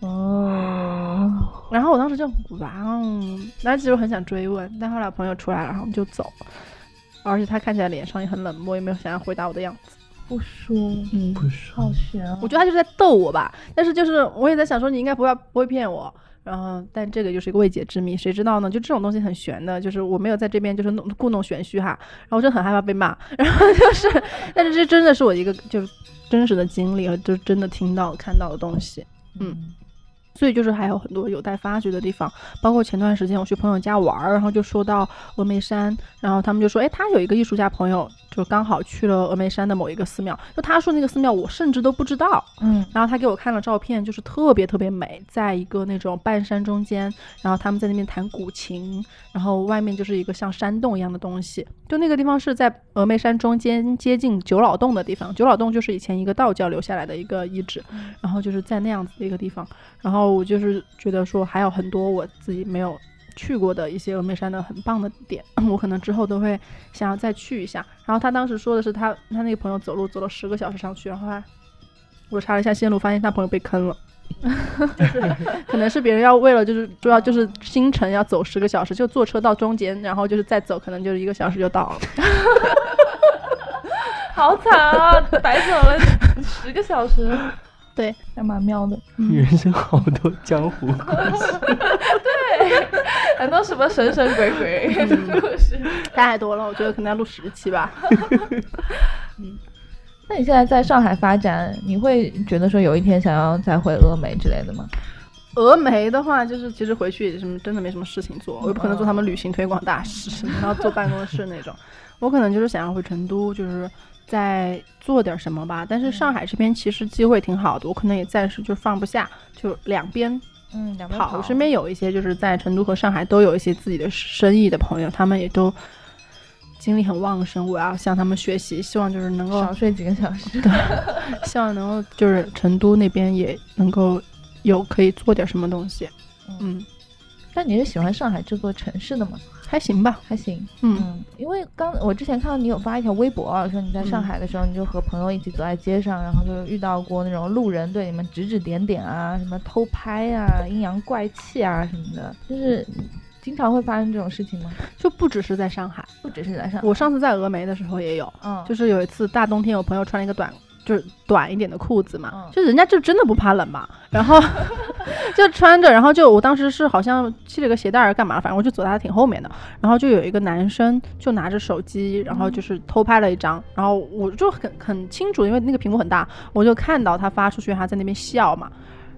哦，然后我当时就哇哦，然后其实我很想追问，但后来朋友出来了，然后我们就走了。而且他看起来脸上也很冷漠，也没有想要回答我的样子。不说，嗯，不是好悬啊。我觉得他就是在逗我吧，但是就是我也在想说你应该不要不会骗我，然后但这个就是一个未解之谜，谁知道呢？就这种东西很玄的，就是我没有在这边就是弄故弄玄虚哈，然后就很害怕被骂，然后就是，但是这真的是我一个就是真实的经历和就真的听到看到的东西，嗯，所以就是还有很多有待发掘的地方。包括前段时间我去朋友家玩儿，然后就说到峨眉山，然后他们就说，哎，他有一个艺术家朋友，就刚好去了峨眉山的某一个寺庙，就他说那个寺庙我甚至都不知道，嗯。然后他给我看了照片，就是特别特别美，在一个那种半山中间，然后他们在那边弹古琴，然后外面就是一个像山洞一样的东西，就那个地方是在峨眉山中间接近九老洞的地方，九老洞就是以前一个道教留下来的一个遗址，然后就是在那样子的一个地方，然后我就是觉得说还有很多我自己没有。去过的一些峨眉山的很棒的点，我可能之后都会想要再去一下。然后他当时说的是他他那个朋友走路走了十个小时上去，然后他我查了一下线路，发现他朋友被坑了，就 是可能是别人要为了就是主要就是新城要走十个小时，就坐车到中间，然后就是再走，可能就是一个小时就到了。好惨啊，白走了十个小时，对，还蛮妙的。人生好多江湖故事。对很多什么神神鬼鬼故事。太多了，我觉得可能要录十期吧。那你现在在上海发展，你会觉得说有一天想要再回峨眉之类的吗？峨眉的话，就是其实回去也什么真的没什么事情做，我又不可能做他们旅行推广大使，然后坐办公室那种。我可能就是想要回成都，就是再做点什么吧。但是上海这边其实机会挺好的，我可能也暂时就放不下，就两边嗯，两边跑。我身边有一些就是在成都和上海都有一些自己的生意的朋友，他们也都精力很旺盛。我要向他们学习，希望就是能够少睡几个小时。希望能够就是成都那边也能够有可以做点什么东西。嗯，但你是喜欢上海这座城市的吗？还行吧。还行，嗯，嗯，因为刚我之前看到你有发一条微博啊，说你在上海的时候，你就和朋友一起走在街上，然后就遇到过那种路人对你们指指点点啊，什么偷拍啊、阴阳怪气啊什么的，就是经常会发生这种事情吗？就不只是在上海，不只是在上海，我上次在峨眉的时候也有，嗯，就是有一次大冬天，我朋友穿了一个短。就是短一点的裤子嘛，嗯就人家就真的不怕冷嘛，然后 就穿着，然后就我当时是好像系了个鞋带儿干嘛，反正我就走在他挺后面的，然后就有一个男生就拿着手机，然后就是偷拍了一张，然后我就很很清楚，因为那个屏幕很大，我就看到他发出去，他在那边笑嘛，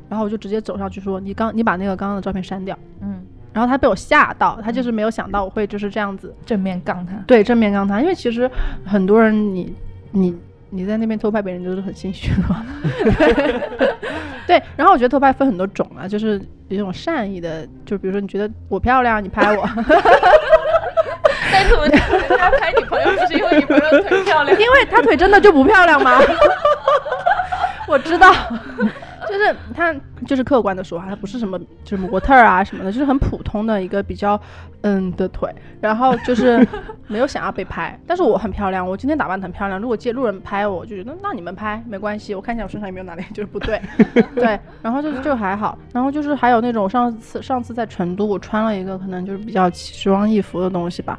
然后我就直接走上去说：“你刚你把那个刚刚的照片删掉。”嗯，然后他被我吓到，他就是没有想到我会就是这样子正面杠他，对正面杠他，因为其实很多人你你你在那边偷拍别人就是很心虚的嘛。对，然后我觉得偷拍分很多种啊，就是有一种善意的，就比如说你觉得我漂亮，你拍我，但怎么人家拍你朋友，不是因为你朋友腿漂亮？因为他腿真的就不漂亮吗？我知道，就是他就是客观的说啊，他不是什么就是模特儿啊什么的，就是很普通的一个比较嗯的腿，然后就是 没有想要被拍，但是我很漂亮，我今天打扮得很漂亮，如果借路人拍我，我就觉得那你们拍没关系，我看一下我身上有没有哪里就是不对，对，然后就就还好，然后就是还有那种上次上次在成都，我穿了一个可能就是比较奇装异服的东西吧。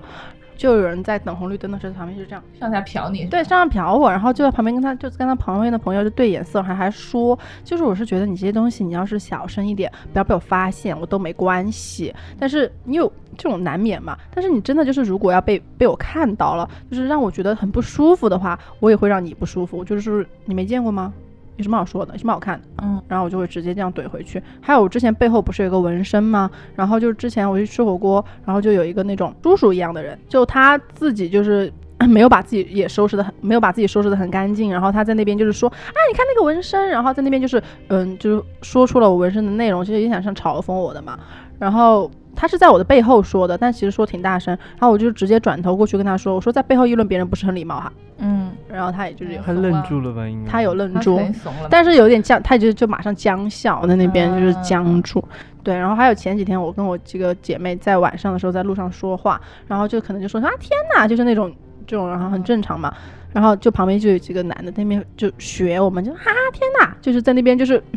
就有人在等红绿灯的时候，旁边就这样，上下瞟你，对，上下瞟我，然后就在旁边跟他，就跟他旁边的朋友就对眼色，还还说，就是我是觉得你这些东西，你要是小声一点，不要被我发现，我都没关系。但是你有这种难免嘛？但是你真的就是如果要被被我看到了，就是让我觉得很不舒服的话，我也会让你不舒服。就是你没见过吗？有什么好说的？有什么好看的？嗯，然后我就会直接这样怼回去。还有我之前背后不是有个纹身吗？然后就是之前我去吃火锅，然后就有一个那种叔叔一样的人，就他自己就是。没有把自己也收拾的很，没有把自己收拾的很干净，然后他在那边就是说，啊，你看那个纹身，然后在那边就是，嗯，就是说出了我纹身的内容，其实也想像嘲讽我的嘛。然后他是在我的背后说的，但其实说挺大声，然后我就直接转头过去跟他说，我说在背后议论别人不是很礼貌哈。嗯，然后他也就是有，他愣住了吧？应该他有愣住，但是有点僵，他就就马上僵笑，在那边就是嗯僵住。对，然后还有前几天我跟我几个姐妹在晚上的时候在路上说话，然后就可能就说啊天哪，就是那种这种，然后很正常嘛。然后就旁边就有几个男的在那边就学我们，就啊天哪，就是在那边就是。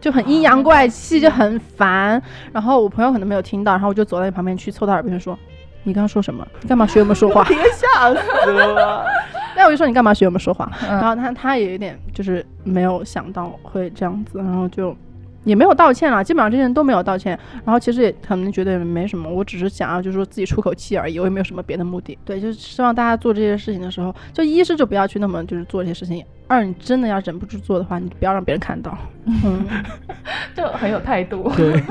就很阴阳怪气，就很烦。然后我朋友可能没有听到，然后我就走到你旁边去，凑到耳边说：“你刚刚说什么？你干嘛学我们说话？” 别吓死了！那我就说你干嘛学我们说话？嗯然后他他也有点就是没有想到会这样子，然后就也没有道歉了，基本上这些人都没有道歉。然后其实也可能觉得也没什么，我只是想要就是说自己出口气而已，我也没有什么别的目的。对，就是希望大家做这些事情的时候，就一是就不要去那么就是做这些事情，二你真的要忍不住做的话，你不要让别人看到。嗯，就很有态度。对，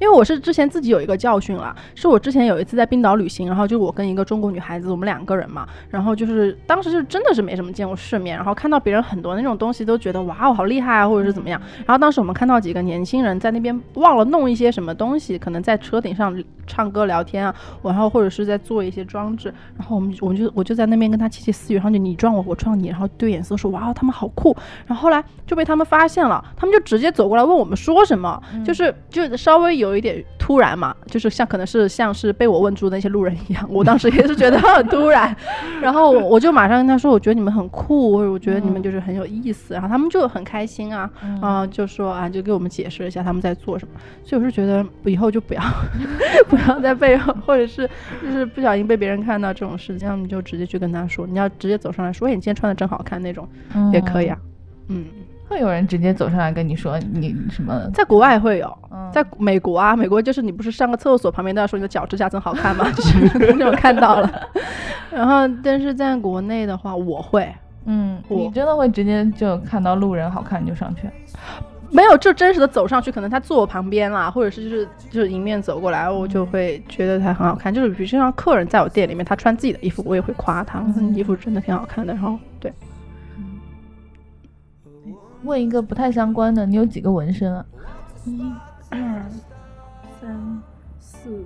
因为我是之前自己有一个教训了，是我之前有一次在冰岛旅行，然后就我跟一个中国女孩子，我们两个人嘛，然后就是当时就真的是没什么见过世面，然后看到别人很多那种东西都觉得哇哦好厉害啊，或者是怎么样。然后当时我们看到几个年轻人在那边忘了弄一些什么东西，可能在车顶上唱歌聊天啊，然后或者是在做一些装置，然后我们我们就我就在那边跟他窃窃私语，然后就你撞我我撞你，然后对眼色说哇哦他们好酷，然后后来就被他们发现了，他们就直接走过来问我们说什么，就是就稍微有一点突然嘛，就是像可能是像是被我问住的那些路人一样，我当时也是觉得很突然，然后我我就马上跟他说，我觉得你们很酷，或者我觉得你们就是很有意思，然后他们就很开心啊，啊、就说啊就给我们解释一下他们在做什么，所以我是觉得以后就不要 不要在背后，或者是就是不小心被别人看到这种事情，那你就直接去跟他说，你要直接走上来说，哎，你今天穿的真好看那种也可以啊，嗯。会有人直接走上来跟你说你什么？在国外会有，嗯在美国啊，美国就是你不是上个厕所旁边都要说你的脚指甲真好看吗？就是那种看到了。然后，但是在国内的话，我会嗯，你真的会直接就看到路人好看就上去？没有就真实的走上去，可能他坐我旁边啦，或者是就是就是迎面走过来，我就会觉得他很好看。就是比如像客人在我店里面，他穿自己的衣服，我也会夸他，衣服真的挺好看的。然后对，问一个不太相关的，你有几个纹身啊？一二三四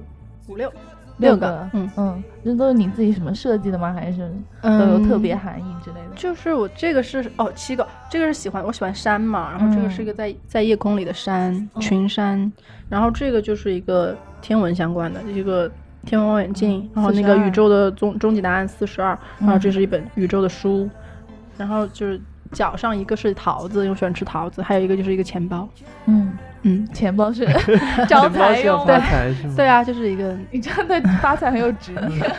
五六。六个，嗯。嗯，这都是你自己什么设计的吗？还是都嗯，有特别含义之类的？就是我这个是哦七个，这个是喜欢我喜欢山嘛，然后这个是一个在在夜空里的山群山，然后这个就是一个天文相关的一个天文望远镜，然后那个宇宙的终终极答案四十二，然后嗯。这是一本宇宙的书，然后就是脚上一个是桃子，因为我喜欢吃桃子，还有一个就是一个钱包，嗯，嗯，钱包是 招财用发的。财是吗？对啊，就是一个你真的发财很有执念。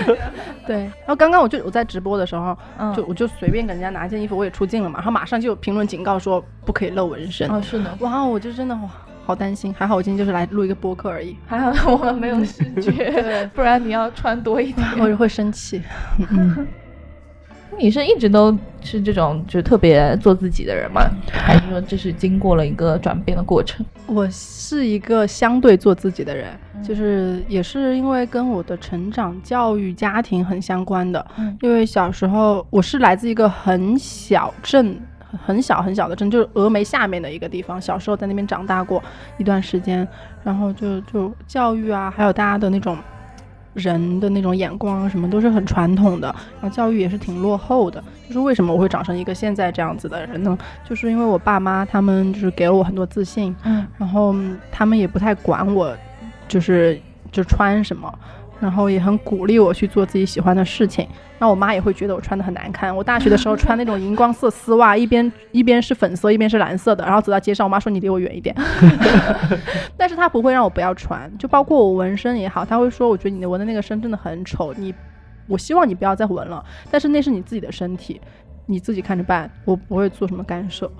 对，然后刚刚我就我在直播的时候，嗯，就我就随便给人家拿一件衣服，我也出镜了嘛，然后马上就有评论警告说不可以露纹身。哦，是的，哇，我就真的哇，好担心。还好我今天就是来录一个播客而已，还好我们没有视觉，不然你要穿多一点。我就会生气。嗯，你是一直都是这种就是特别做自己的人吗？还是说这是经过了一个转变的过程？我是一个相对做自己的人，嗯就是也是因为跟我的成长、教育、家庭很相关的。嗯因为小时候我是来自一个很小镇。很小很小的镇，就是峨眉下面的一个地方。小时候在那边长大过一段时间，然后就就教育啊，还有大家的那种人的那种眼光啊什么都是很传统的，然后教育也是挺落后的。就是为什么我会长成一个现在这样子的人呢？就是因为我爸妈他们就是给了我很多自信，嗯然后嗯他们也不太管我，就是就穿什么，然后也很鼓励我去做自己喜欢的事情。那我妈也会觉得我穿的很难看。我大学的时候穿那种荧光色丝袜，一边一边是粉色，一边是蓝色的，然后走到街上，我妈说你离我远一点。但是她不会让我不要穿，就包括我纹身也好，她会说我觉得你的纹的那个身真的很丑，你我希望你不要再纹了，但是那是你自己的身体，你自己看着办，我不会做什么干涉。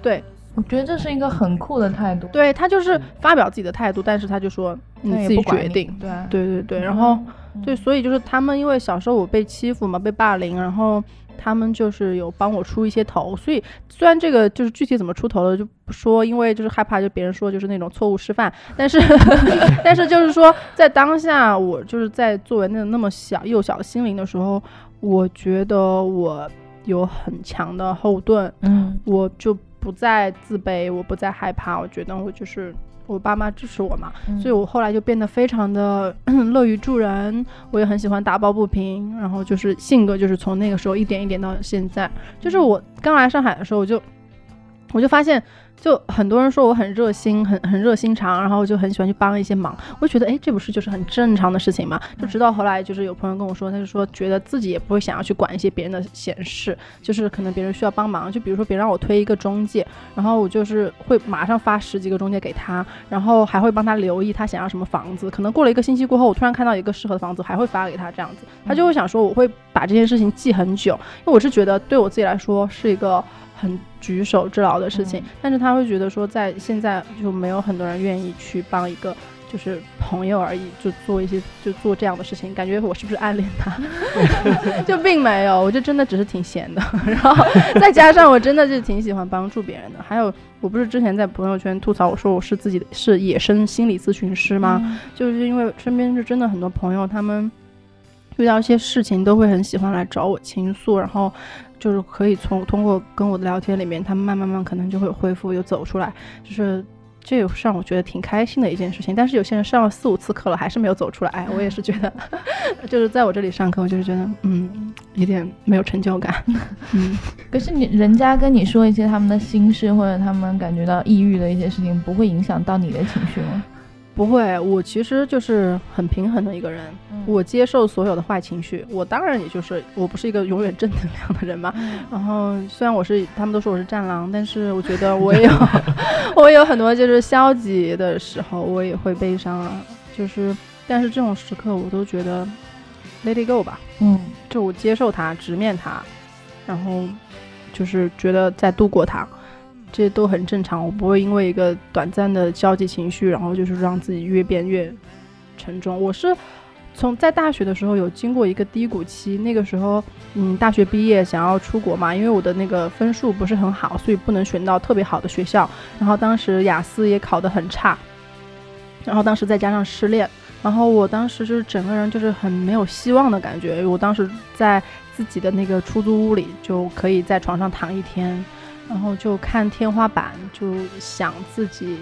对，我觉得这是一个很酷的态度。对他就是发表自己的态度，但是他就说你自己决定。对对对对，然后、嗯对，所以就是他们因为小时候我被欺负嘛，被霸凌，然后他们就是有帮我出一些头，所以虽然这个就是具体怎么出头的就不说，因为就是害怕就别人说就是那种错误示范，但是 但是就是说在当下我就是在作为那那么小幼小的心灵的时候，我觉得我有很强的后盾，嗯我就不再自卑，我不再害怕，我觉得我就是我爸妈支持我嘛，嗯所以我后来就变得非常的 乐于助人，我也很喜欢打抱不平，然后就是性格就是从那个时候一点一点到现在，就是我刚来上海的时候，我就我就发现。就很多人说我很热心，很很热心肠，然后就很喜欢去帮一些忙。我就觉得，哎，这不是就是很正常的事情嘛？就直到后来，就是有朋友跟我说，他就说觉得自己也不会想要去管一些别人的闲事，就是可能别人需要帮忙，就比如说别人让我推一个中介，然后我就是会马上发十几个中介给他，然后还会帮他留意他想要什么房子。可能过了一个星期过后，我突然看到一个适合的房子，还会发给他这样子，他就会想说我会把这件事情记很久，因为我是觉得对我自己来说是一个很举手之劳的事情，嗯但是他会觉得说在现在就没有很多人愿意去帮一个就是朋友而已，就做一些就做这样的事情，感觉我是不是暗恋他？就并没有，我就真的只是挺闲的，然后再加上我真的就挺喜欢帮助别人的。还有，我不是之前在朋友圈吐槽我说我是自己的是野生心理咨询师吗？嗯就是因为身边就真的很多朋友，他们遇到一些事情都会很喜欢来找我倾诉，然后就是可以从通过跟我的聊天里面，他们慢慢慢可能就会恢复，又走出来，就是。这也是让我觉得挺开心的一件事情，但是有些人上了四五次课了，还是没有走出来。哎，我也是觉得，就是在我这里上课，我就是觉得，嗯，有点没有成就感。嗯，可是你人家跟你说一些他们的心事，或者他们感觉到抑郁的一些事情，不会影响到你的情绪吗？不会，我其实就是很平衡的一个人，我接受所有的坏情绪。我当然也就是我不是一个永远正能量的人嘛。然后虽然我是他们都说我是战狼，但是我觉得我也有 我也有很多就是消极的时候，我也会悲伤啊。就是但是这种时刻我都觉得 let it go 吧，嗯就我接受它，直面它，然后就是觉得在度过它。这些都很正常，我不会因为一个短暂的消极情绪，然后就是让自己越变越沉重。我是从在大学的时候有经过一个低谷期，那个时候，嗯，大学毕业想要出国嘛，因为我的那个分数不是很好，所以不能选到特别好的学校。然后当时雅思也考得很差，然后当时再加上失恋，然后我当时就是整个人就是很没有希望的感觉。我当时在自己的那个出租屋里，就可以在床上躺一天。然后就看天花板，就想自己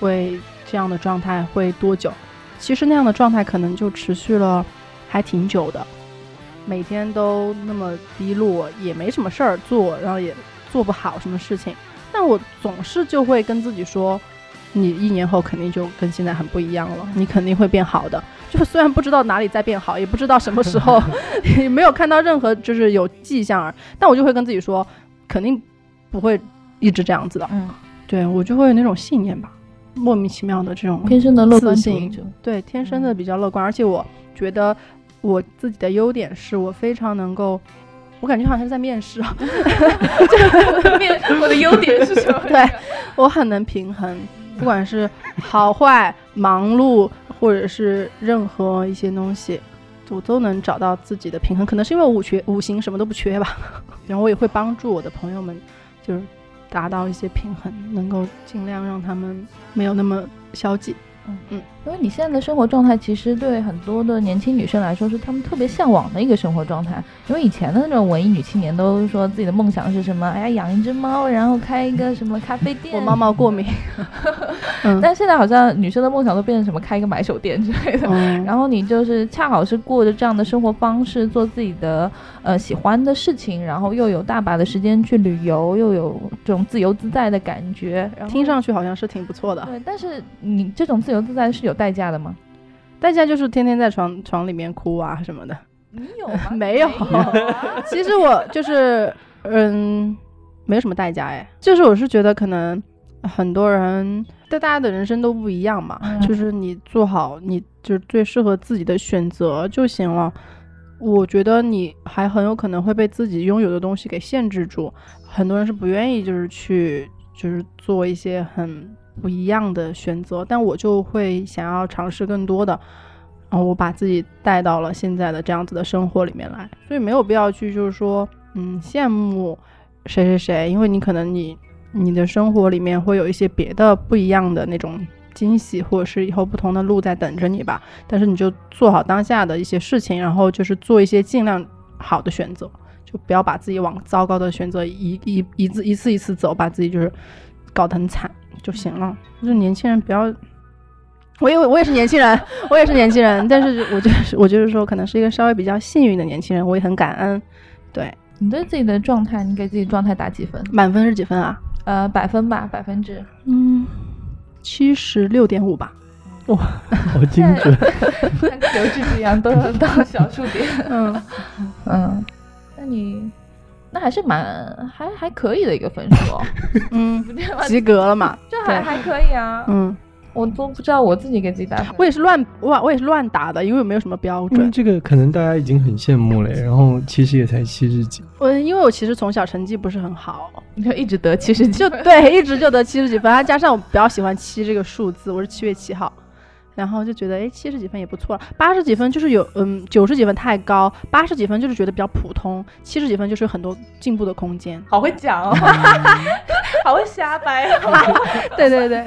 会这样的状态会多久。其实那样的状态可能就持续了还挺久的，每天都那么低落，也没什么事儿做，然后也做不好什么事情。但我总是就会跟自己说，你一年后肯定就跟现在很不一样了，你肯定会变好的。就虽然不知道哪里在变好，也不知道什么时候，也没有看到任何就是有迹象，但我就会跟自己说，肯定。不会一直这样子的，嗯，对我就会有那种信念吧，莫名其妙的这种天生的乐观自主义者信，对，天生的比较乐观，而且我觉得我自己的优点是我非常能够，我感觉好像是在面试啊，面我的优点是什么？对我很能平衡，不管是好坏、忙碌，或者是任何一些东西。我都能找到自己的平衡，可能是因为我五缺五行什么都不缺吧。然后我也会帮助我的朋友们，就是达到一些平衡，能够尽量让他们没有那么消极。嗯嗯，因为你现在的生活状态，其实对很多的年轻女生来说，是她们特别向往的一个生活状态。因为以前的那种文艺女青年都说自己的梦想是什么？哎呀，养一只猫，然后开一个什么咖啡店。我猫猫过敏。嗯、但现在好像女生的梦想都变成什么开一个买手店之类的。嗯、然后你就是恰好是过着这样的生活方式，做自己的呃喜欢的事情，然后又有大把的时间去旅游，又有这种自由自在的感觉。然后听上去好像是挺不错的。对，但是你这种自由自在是有代价的吗？代价就是天天在床床里面哭啊什么的。你有吗？没有。其实我就是嗯，没有什么代价哎。就是我是觉得可能很多人，对大家的人生都不一样嘛。嗯、就是你做好你就是最适合自己的选择就行了。我觉得你还很有可能会被自己拥有的东西给限制住。很多人是不愿意就是去就是做一些很。不一样的选择，但我就会想要尝试更多的，然后我把自己带到了现在的这样子的生活里面来，所以没有必要去就是说，嗯，羡慕谁谁谁，因为你可能你你的生活里面会有一些别的不一样的那种惊喜，或者是以后不同的路在等着你吧。但是你就做好当下的一些事情，然后就是做一些尽量好的选择，就不要把自己往糟糕的选择一一一次一次一次走，把自己就是搞得很惨。就行了，就是年轻人不要，我也我也是年轻人，我也是年轻人，但是我就是我就是说，可能是一个稍微比较幸运的年轻人，我也很感恩。对你对自己的状态，你给自己状态打几分？满分是几分啊？呃，百分吧，百分之。嗯，七十六点五吧。哇，好精准，像刘志一样，都要到小数点。嗯嗯，那你。那还是蛮还还可以的一个分数哦，嗯，及格了嘛？这还还可以啊，嗯，我都不知道我自己给自己打分，我也是乱我我也是乱打的，因为没有什么标准。这个可能大家已经很羡慕了，然后其实也才七十几。我因为我其实从小成绩不是很好，你就一直得七十几，就对，一直就得七十几分，加上我比较喜欢七这个数字，我是七月七号，然后就觉得哎七十几分也不错了，八十几分就是有嗯九十几分太高，八十几分就是觉得比较普通，七十几分就是有很多进步的空间。好会讲哦，好会瞎掰哦。对对对，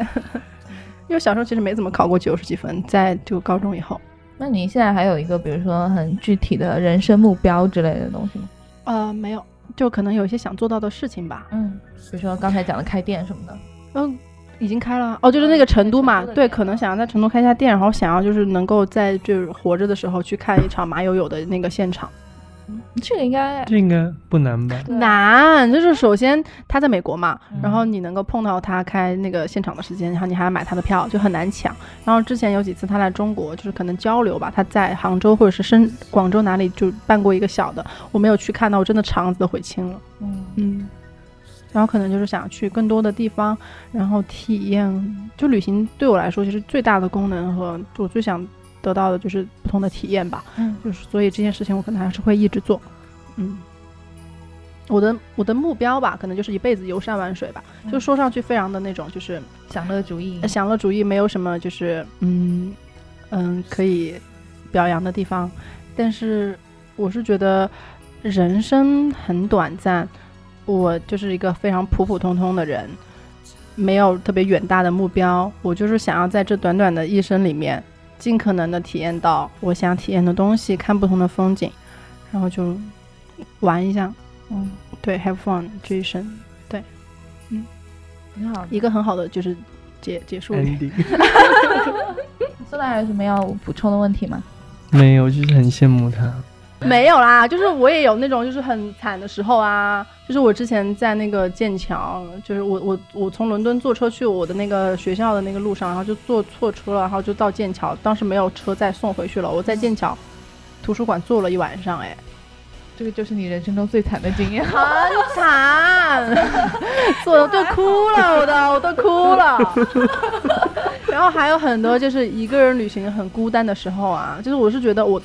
因为小时候其实没怎么考过九十几分，在就高中以后。那你现在还有一个，比如说很具体的人生目标之类的东西吗？呃，没有，就可能有一些想做到的事情吧。嗯，比如说刚才讲的开店什么的。嗯，已经开了哦，就是那个成都嘛，对，可能想要在成都开一下店，然后想要就是能够在就是活着的时候去看一场马友友的那个现场。这个应该这应该不难吧？难，就是首先他在美国嘛，嗯然后你能够碰到他开那个现场的时间，然后你还要买他的票，就很难抢。然后之前有几次他来中国，就是可能交流吧，他在杭州或者是深广州哪里就办过一个小的，我没有去看到，我真的肠子都悔青了。嗯嗯，然后可能就是想去更多的地方，然后体验。就旅行对我来说，其实最大的功能和我最想得到的就是不同的体验吧。嗯就是所以这件事情我可能还是会一直做。嗯，我的我的目标吧，可能就是一辈子游山玩水吧。就说上去非常的那种，就是享乐主义。享乐主义，没有什么就是嗯嗯可以表扬的地方。但是我是觉得人生很短暂，我就是一个非常普普通通的人，没有特别远大的目标。我就是想要在这短短的一生里面，尽可能的体验到我想体验的东西，看不同的风景，然后就玩一下。嗯，对，have fun 这一生，挺好。一个很好的就是结结束语。Andy 苏达还有什么要补充的问题吗？没有，就是很羡慕他。没有啦，就是我也有那种就是很惨的时候啊，就是我之前在那个剑桥，就是我我我从伦敦坐车去我的那个学校的那个路上，然后就坐错车了，然后就到剑桥，当时没有车再送回去了，我在剑桥图书馆坐了一晚上，哎，这个就是你人生中最惨的经验。很惨，坐的都哭了，我的我都哭了。然后还有很多就是一个人旅行很孤单的时候啊，就是我是觉得我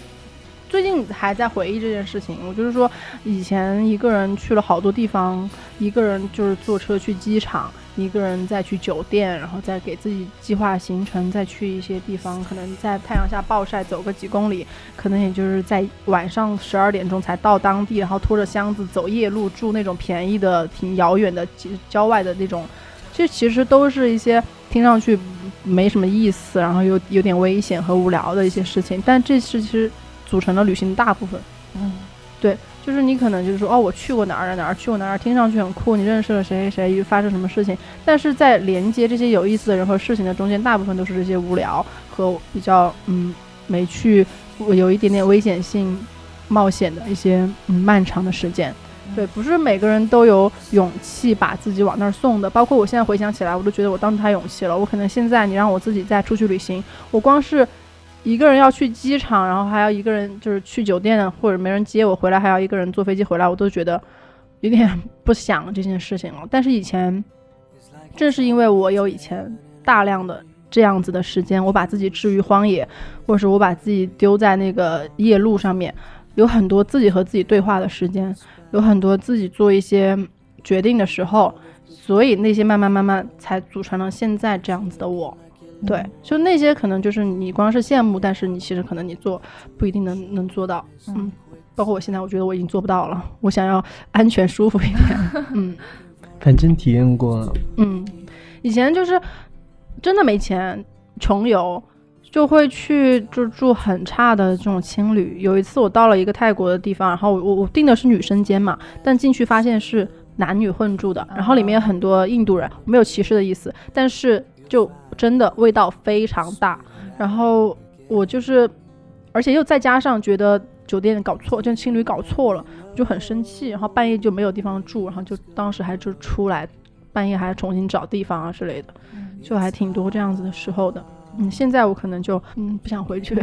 最近还在回忆这件事情。我就是说，以前一个人去了好多地方，一个人就是坐车去机场，一个人再去酒店，然后再给自己计划行程，再去一些地方，可能在太阳下暴晒走个几公里，可能也就是在晚上十二点钟才到当地，然后拖着箱子走夜路，住那种便宜的、挺遥远的郊外的那种，这其实都是一些听上去没什么意思，然后又有点危险和无聊的一些事情，但这是其实组成了旅行的大部分。嗯，对就是你可能就是说，哦，我去过哪儿哪儿哪儿，去过哪儿，听上去很酷，你认识了谁谁谁，发生什么事情，但是在连接这些有意思的人和事情的中间，大部分都是这些无聊和比较嗯没去有一点点危险性、冒险的一些嗯漫长的时间。对，不是每个人都有勇气把自己往那儿送的。包括我现在回想起来，我都觉得我当时太勇气了。我可能现在你让我自己再出去旅行，我光是一个人要去机场，然后还要一个人就是去酒店，或者没人接我回来，还要一个人坐飞机回来，我都觉得有点不想这件事情了。但是以前，正是因为我有以前大量的这样子的时间，我把自己置于荒野，或者是我把自己丢在那个夜路上面，有很多自己和自己对话的时间，有很多自己做一些决定的时候，所以那些慢慢慢慢才组成了现在这样子的我。对，就那些可能就是你光是羡慕，但是你其实可能你做不一定能能做到。嗯，包括我现在，我觉得我已经做不到了。我想要安全舒服一点。嗯 反正体验过了，嗯，以前就是真的没钱，穷游。就会去就住很差的这种青旅。有一次我到了一个泰国的地方，然后我我订的是女生间嘛，但进去发现是男女混住的，然后里面有很多印度人，没有歧视的意思，但是就真的味道非常大。然后我就是，而且又再加上觉得酒店搞错，就青旅搞错了，就很生气，然后半夜就没有地方住，然后就当时还就出来，半夜还重新找地方啊之类的，就还挺多这样子的时候的。嗯，现在我可能就嗯不想回去。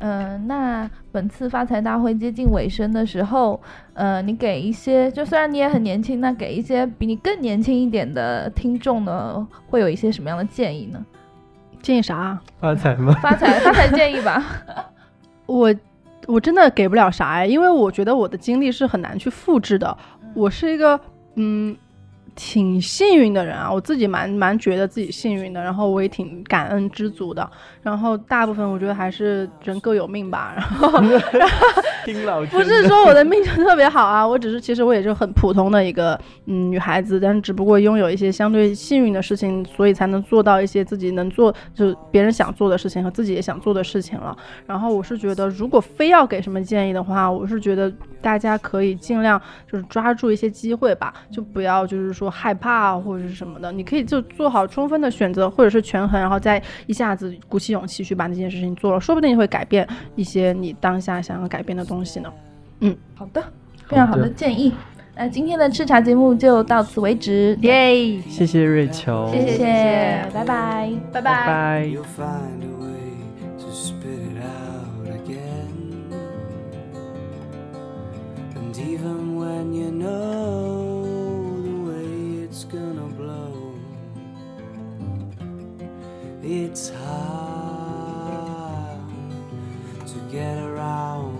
嗯，那本次发财大会接近尾声的时候，呃，你给一些，就虽然你也很年轻，那给一些比你更年轻一点的听众呢，会有一些什么样的建议呢？建议啥啊？发财吗？发财发财建议吧。我我真的给不了啥哎，因为我觉得我的经历是很难去复制的。我是一个嗯，挺幸运的人啊，我自己蛮蛮觉得自己幸运的，然后我也挺感恩知足的。然后大部分我觉得还是人各有命吧。然后 不是说我的命就特别好啊，我只是其实我也是很普通的一个嗯女孩子，但是只不过拥有一些相对幸运的事情，所以才能做到一些自己能做就别人想做的事情和自己也想做的事情了。然后我是觉得，如果非要给什么建议的话，我是觉得大家可以尽量就是抓住一些机会吧，就不要就是说害怕啊或者是什么的，你可以就做好充分的选择或者是权衡，然后再一下子鼓起勇气去把那件事情做了，说不定会改变一些你当下想要改变的东西呢。嗯好的，非常好的建议。那今天的吃茶节目就到此为止，耶，谢谢瑞秋，谢谢，拜拜。拜拜拜。You'll find a way to spit it out again. Even when you know it's hard to get around